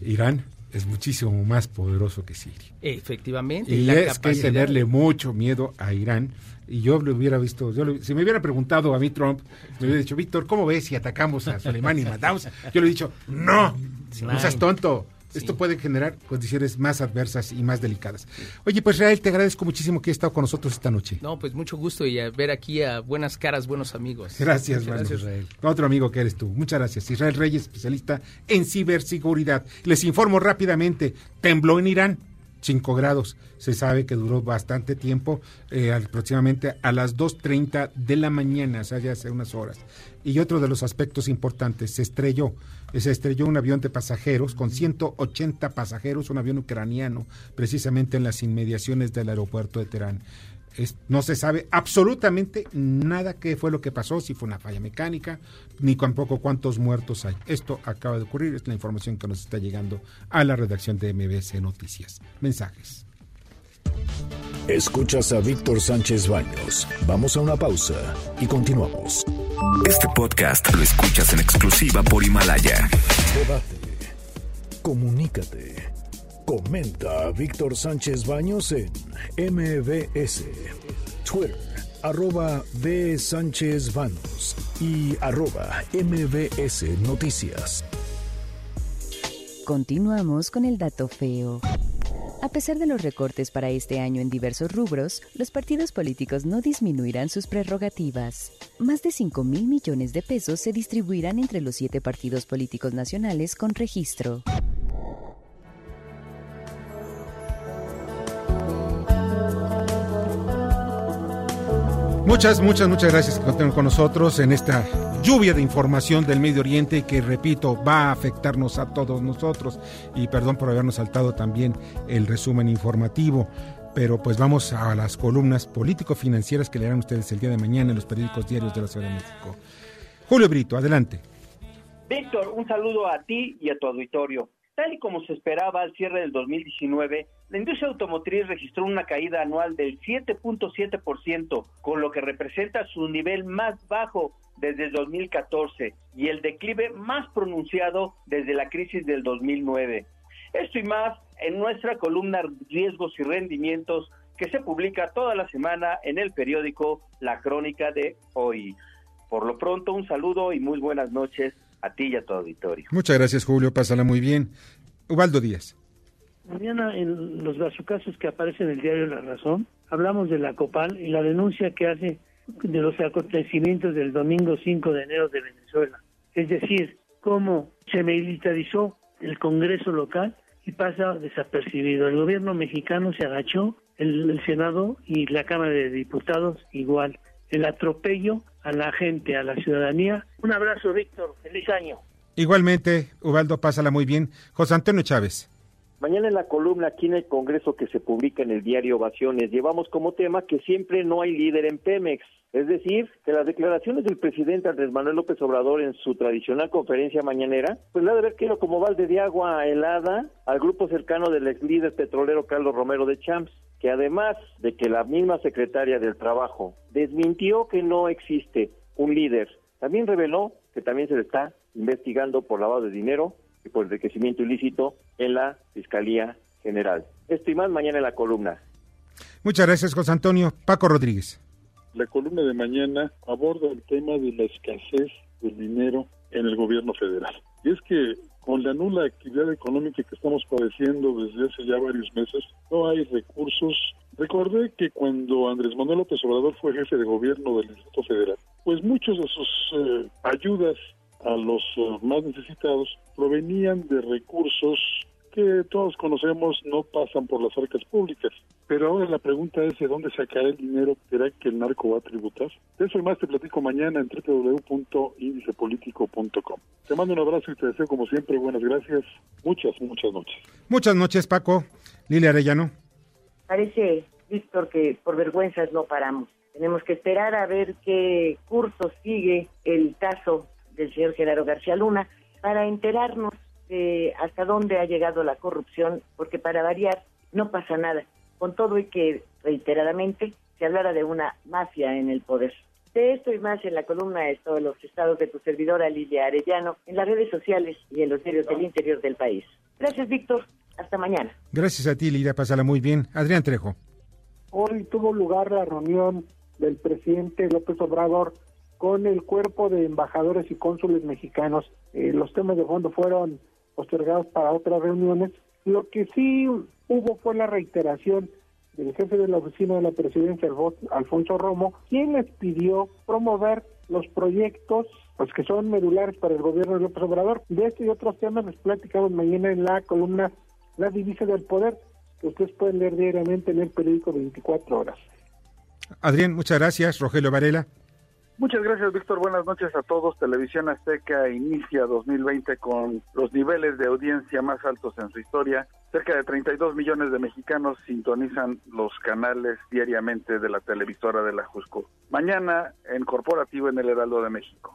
Irán es muchísimo más poderoso que Siria. Efectivamente. Y, es que tenerle mucho miedo a Irán. Y yo lo hubiera visto, yo si me hubiera preguntado a mí Trump, me hubiera dicho, Víctor, ¿cómo ves si atacamos a Soleimani y matamos? Yo le he dicho, no, no seas tonto, Esto puede generar condiciones más adversas y más delicadas. Oye, pues Israel, te agradezco muchísimo que hayas estado con nosotros esta noche. No, pues mucho gusto y a ver aquí a buenas caras, buenos amigos. Gracias, gracias Israel. Otro amigo que eres tú. Muchas gracias. Israel Reyes, especialista en ciberseguridad. Les informo rápidamente, tembló en Irán. 5 grados. Se sabe que duró bastante tiempo, eh, aproximadamente a las 2.30 de la mañana, o sea, ya hace unas horas. Y otro de los aspectos importantes, se estrelló, se estrelló un avión de pasajeros con 180 pasajeros, un avión ucraniano, precisamente en las inmediaciones del aeropuerto de Teherán no se sabe absolutamente nada qué fue lo que pasó, si fue una falla mecánica, ni tampoco cuántos muertos hay. Esto acaba de ocurrir, es la información que nos está llegando a la redacción de MBC Noticias. Mensajes. Escuchas a Víctor Sánchez Baños. Vamos a una pausa y continuamos. Este podcast lo escuchas en exclusiva por Himalaya. Debate. Comunícate Comenta a Víctor Sánchez Baños en MBS, Twitter, arroba B. Sánchez Baños y arroba MBS Noticias. Continuamos con el dato feo. A pesar de los recortes para este año en diversos rubros, los partidos políticos no disminuirán sus prerrogativas. Más de 5 mil millones de pesos se distribuirán entre los siete partidos políticos nacionales con registro. Muchas, muchas, muchas gracias por estar con nosotros en esta lluvia de información del Medio Oriente que, repito, va a afectarnos a todos nosotros. Y perdón por habernos saltado también el resumen informativo. Pero pues vamos a las columnas político-financieras que leerán ustedes el día de mañana en los periódicos diarios de la Ciudad de México. Julio Brito, adelante. Víctor, un saludo a ti y a tu auditorio. Tal y como se esperaba al cierre del 2019, la industria automotriz registró una caída anual del 7.7%, con lo que representa su nivel más bajo desde el 2014 y el declive más pronunciado desde la crisis del 2009. Esto y más en nuestra columna Riesgos y Rendimientos que se publica toda la semana en el periódico La Crónica de Hoy. Por lo pronto, un saludo y muy buenas noches a ti y a tu auditorio. Muchas gracias, Julio. Pásala muy bien. Ubaldo Díaz. Mañana en los casos que aparecen en el diario La Razón, hablamos de la COPAL y la denuncia que hace de los acontecimientos del domingo 5 de enero de Venezuela. Es decir, cómo se militarizó el Congreso local y pasa desapercibido. El gobierno mexicano se agachó, el Senado y la Cámara de Diputados igual. El atropello a la gente, a la ciudadanía. Un abrazo, Víctor. Feliz año. Igualmente, Ubaldo, pásala muy bien. José Antonio Chávez. Mañana en la columna aquí en el Congreso que se publica en el diario Ovaciones, llevamos como tema que siempre no hay líder en Pemex. Es decir, que las declaraciones del presidente Andrés Manuel López Obrador en su tradicional conferencia mañanera, pues la de ver quiero como balde de agua helada al grupo cercano del ex líder petrolero Carlos Romero de Champs, que además de que la misma secretaria del Trabajo desmintió que no existe un líder, también reveló que también se le está investigando por lavado de dinero y por enriquecimiento ilícito en la Fiscalía General. Esto y más mañana en la columna. Muchas gracias, José Antonio. Paco Rodríguez. La columna de mañana aborda el tema de la escasez del dinero en el gobierno federal. Y es que con la nula actividad económica que estamos padeciendo desde hace ya varios meses, no hay recursos. Recordé que cuando Andrés Manuel López Obrador fue jefe de gobierno del Distrito Federal, pues muchos de sus eh, ayudas a los eh, más necesitados provenían de recursos que todos conocemos no pasan por las arcas públicas. Pero ahora la pregunta es de dónde sacará el dinero ¿Será que el narco va a tributar. De eso y más te platico mañana en www.indicepolitico.com. Te mando un abrazo y te deseo como siempre buenas gracias. Muchas, muchas noches. Muchas noches, Paco. Lilia Arellano. Parece, Víctor, que por vergüenzas no paramos. Tenemos que esperar a ver qué curso sigue el caso del señor Genaro García Luna para enterarnos de hasta dónde ha llegado la corrupción, porque para variar no pasa nada. Con todo y que reiteradamente se hablara de una mafia en el poder. De esto y más en la columna de todos los estados de tu servidora Lilia Arellano, en las redes sociales y en los diarios del interior del país. Gracias, Víctor. Hasta mañana. Gracias a ti, Lilia. Pásala muy bien. Adrián Trejo. Hoy tuvo lugar la reunión del presidente López Obrador con el cuerpo de embajadores y cónsules mexicanos. Eh, los temas de fondo fueron postergadas para otras reuniones. Lo que sí hubo fue la reiteración del jefe de la oficina de la presidencia, Alfonso Romo, quien les pidió promover los proyectos pues que son medulares para el gobierno de López Obrador. De este y otros temas les platicamos mañana en la columna La Divisa del Poder, que ustedes pueden leer diariamente en el periódico 24 horas. Adrián, muchas gracias. Rogelio Varela. Muchas gracias, Víctor. Buenas noches a todos. Televisión Azteca inicia 2020 con los niveles de audiencia más altos en su historia. Cerca de 32 millones de mexicanos sintonizan los canales diariamente de la televisora de la Jusco. Mañana en Corporativo en el Heraldo de México.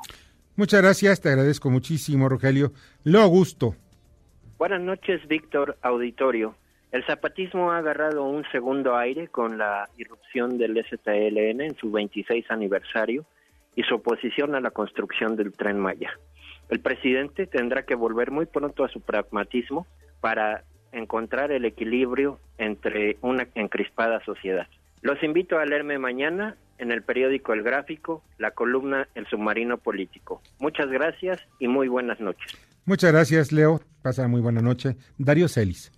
Muchas gracias, te agradezco muchísimo, Rogelio. Lo Augusto. Buenas noches, Víctor Auditorio. El zapatismo ha agarrado un segundo aire con la irrupción del STLN en su 26 aniversario y su oposición a la construcción del tren Maya. El presidente tendrá que volver muy pronto a su pragmatismo para encontrar el equilibrio entre una encrispada sociedad. Los invito a leerme mañana en el periódico El Gráfico la columna El Submarino Político. Muchas gracias y muy buenas noches. Muchas gracias, Leo. Pasa muy buena noche. Darío Celis.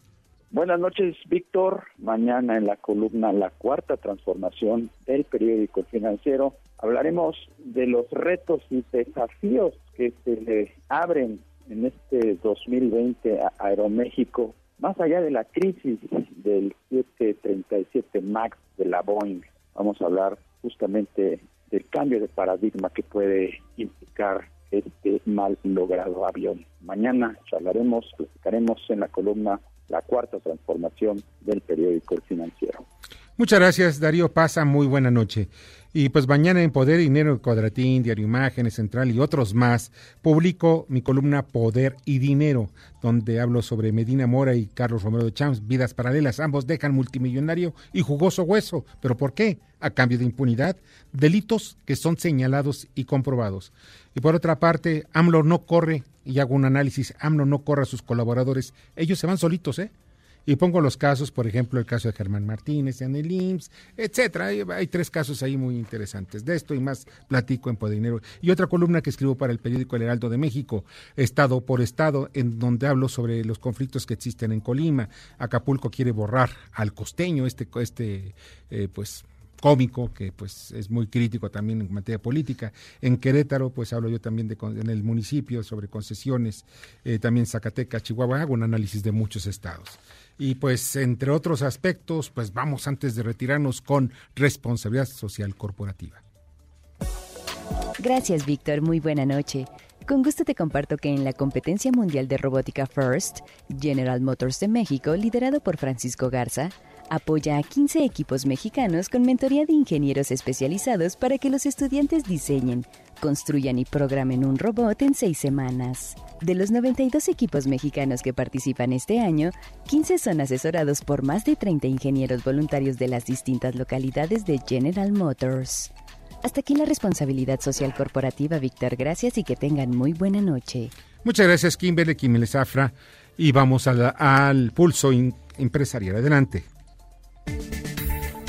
Buenas noches, Víctor. Mañana en la columna La Cuarta Transformación del periódico financiero hablaremos de los retos y desafíos que se le abren en este 2020 a Aeroméxico, más allá de la crisis del 737 MAX de la Boeing. Vamos a hablar justamente del cambio de paradigma que puede implicar este mal logrado avión. Mañana charlaremos, platicaremos en la columna la cuarta transformación del periódico Financiero. Muchas gracias, Darío Pasa. Muy buena noche. Y pues mañana en Poder, Dinero, Cuadratín, Diario Imágenes, Central y otros más, publico mi columna Poder y Dinero, donde hablo sobre Medina Mora y Carlos Romero de Champs, vidas paralelas. Ambos dejan multimillonario y jugoso hueso. ¿Pero por qué? A cambio de impunidad, delitos que son señalados y comprobados. Y por otra parte, AMLO no corre, y hago un análisis, AMLO no corre a sus colaboradores. Ellos se van solitos, ¿eh? Y pongo los casos, por ejemplo, el caso de Germán Martínez en el IMSS, etcétera. Hay, tres casos ahí muy interesantes. De esto y más platico en Podinero. Y otra columna que escribo para el periódico El Heraldo de México, Estado por Estado, en donde hablo sobre los conflictos que existen en Colima. Acapulco quiere borrar al costeño, este, este eh, pues cómico, que pues es muy crítico también en materia política. En Querétaro, pues hablo yo también de en el municipio sobre concesiones, eh, también Zacatecas, Chihuahua, hago un análisis de muchos estados. Y pues entre otros aspectos, pues vamos antes de retirarnos con responsabilidad social corporativa. Gracias, Víctor. Muy buena noche. Con gusto te comparto que en la competencia mundial de robótica First, General Motors de México, liderado por Francisco Garza, apoya a 15 equipos mexicanos con mentoría de ingenieros especializados para que los estudiantes diseñen, construyan y programen un robot en seis semanas. De los 92 equipos mexicanos que participan este año, 15 son asesorados por más de 30 ingenieros voluntarios de las distintas localidades de General Motors. Hasta aquí la responsabilidad social corporativa, Víctor. Gracias y que tengan muy buena noche. Muchas gracias, Kimberly, Kimberly Zafra. Y vamos al pulso empresarial. Adelante. Bye.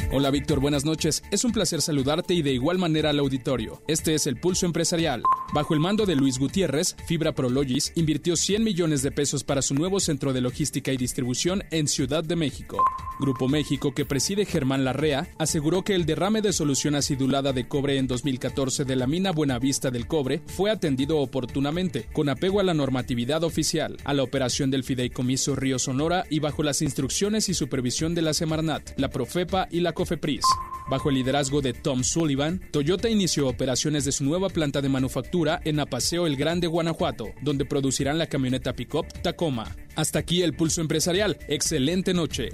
Hola Víctor, buenas noches. Es un placer saludarte y de igual manera al auditorio. Este es el Pulso Empresarial. Bajo el mando de Luis Gutiérrez, Fibra Prologis invirtió 100 millones de pesos para su nuevo centro de logística y distribución en Ciudad de México. Grupo México, que preside Germán Larrea, aseguró que el derrame de solución acidulada de cobre en 2014 de la mina Buenavista del Cobre fue atendido oportunamente, con apego a la normatividad oficial, a la operación del Fideicomiso Río Sonora y bajo las instrucciones y supervisión de la Semarnat, la Profepa y la COFEPRIS. Bajo el liderazgo de Tom Sullivan, Toyota inició operaciones de su nueva planta de manufactura en Apaseo El Grande, Guanajuato, donde producirán la camioneta pickup Tacoma. Hasta aquí el pulso empresarial. Excelente noche.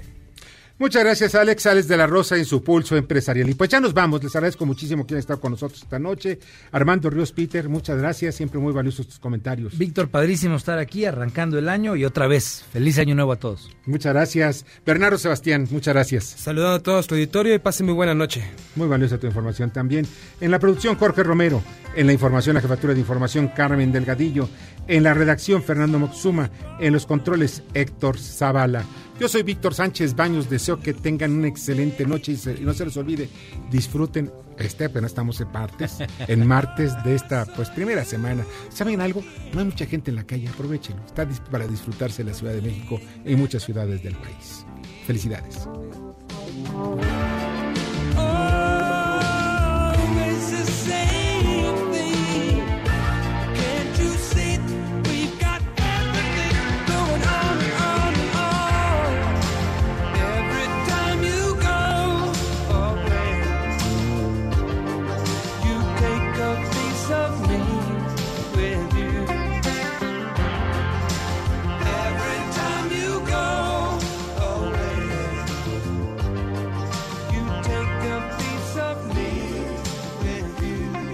Muchas gracias, Alex. Alex de la Rosa en su pulso empresarial. Y pues ya nos vamos. Les agradezco muchísimo que hayan estado con nosotros esta noche. Armando Ríos Peter, muchas gracias. Siempre muy valiosos tus comentarios. Víctor, padrísimo estar aquí arrancando el año y otra vez. Feliz año nuevo a todos. Muchas gracias. Bernardo Sebastián, muchas gracias. Saludando a todos tu auditorio y pasen muy buena noche. Muy valiosa tu información también. En la producción, Jorge Romero. En la información, la jefatura de información, Carmen Delgadillo. En la redacción, Fernando Moxuma. En los controles, Héctor Zavala. Yo soy Víctor Sánchez Baños. Deseo que tengan una excelente noche y, no se les olvide, disfruten. Este apenas estamos en martes, en martes de esta pues primera semana. ¿Saben algo? No hay mucha gente en la calle, aprovechenlo. Está para disfrutarse la Ciudad de México y muchas ciudades del país. Felicidades.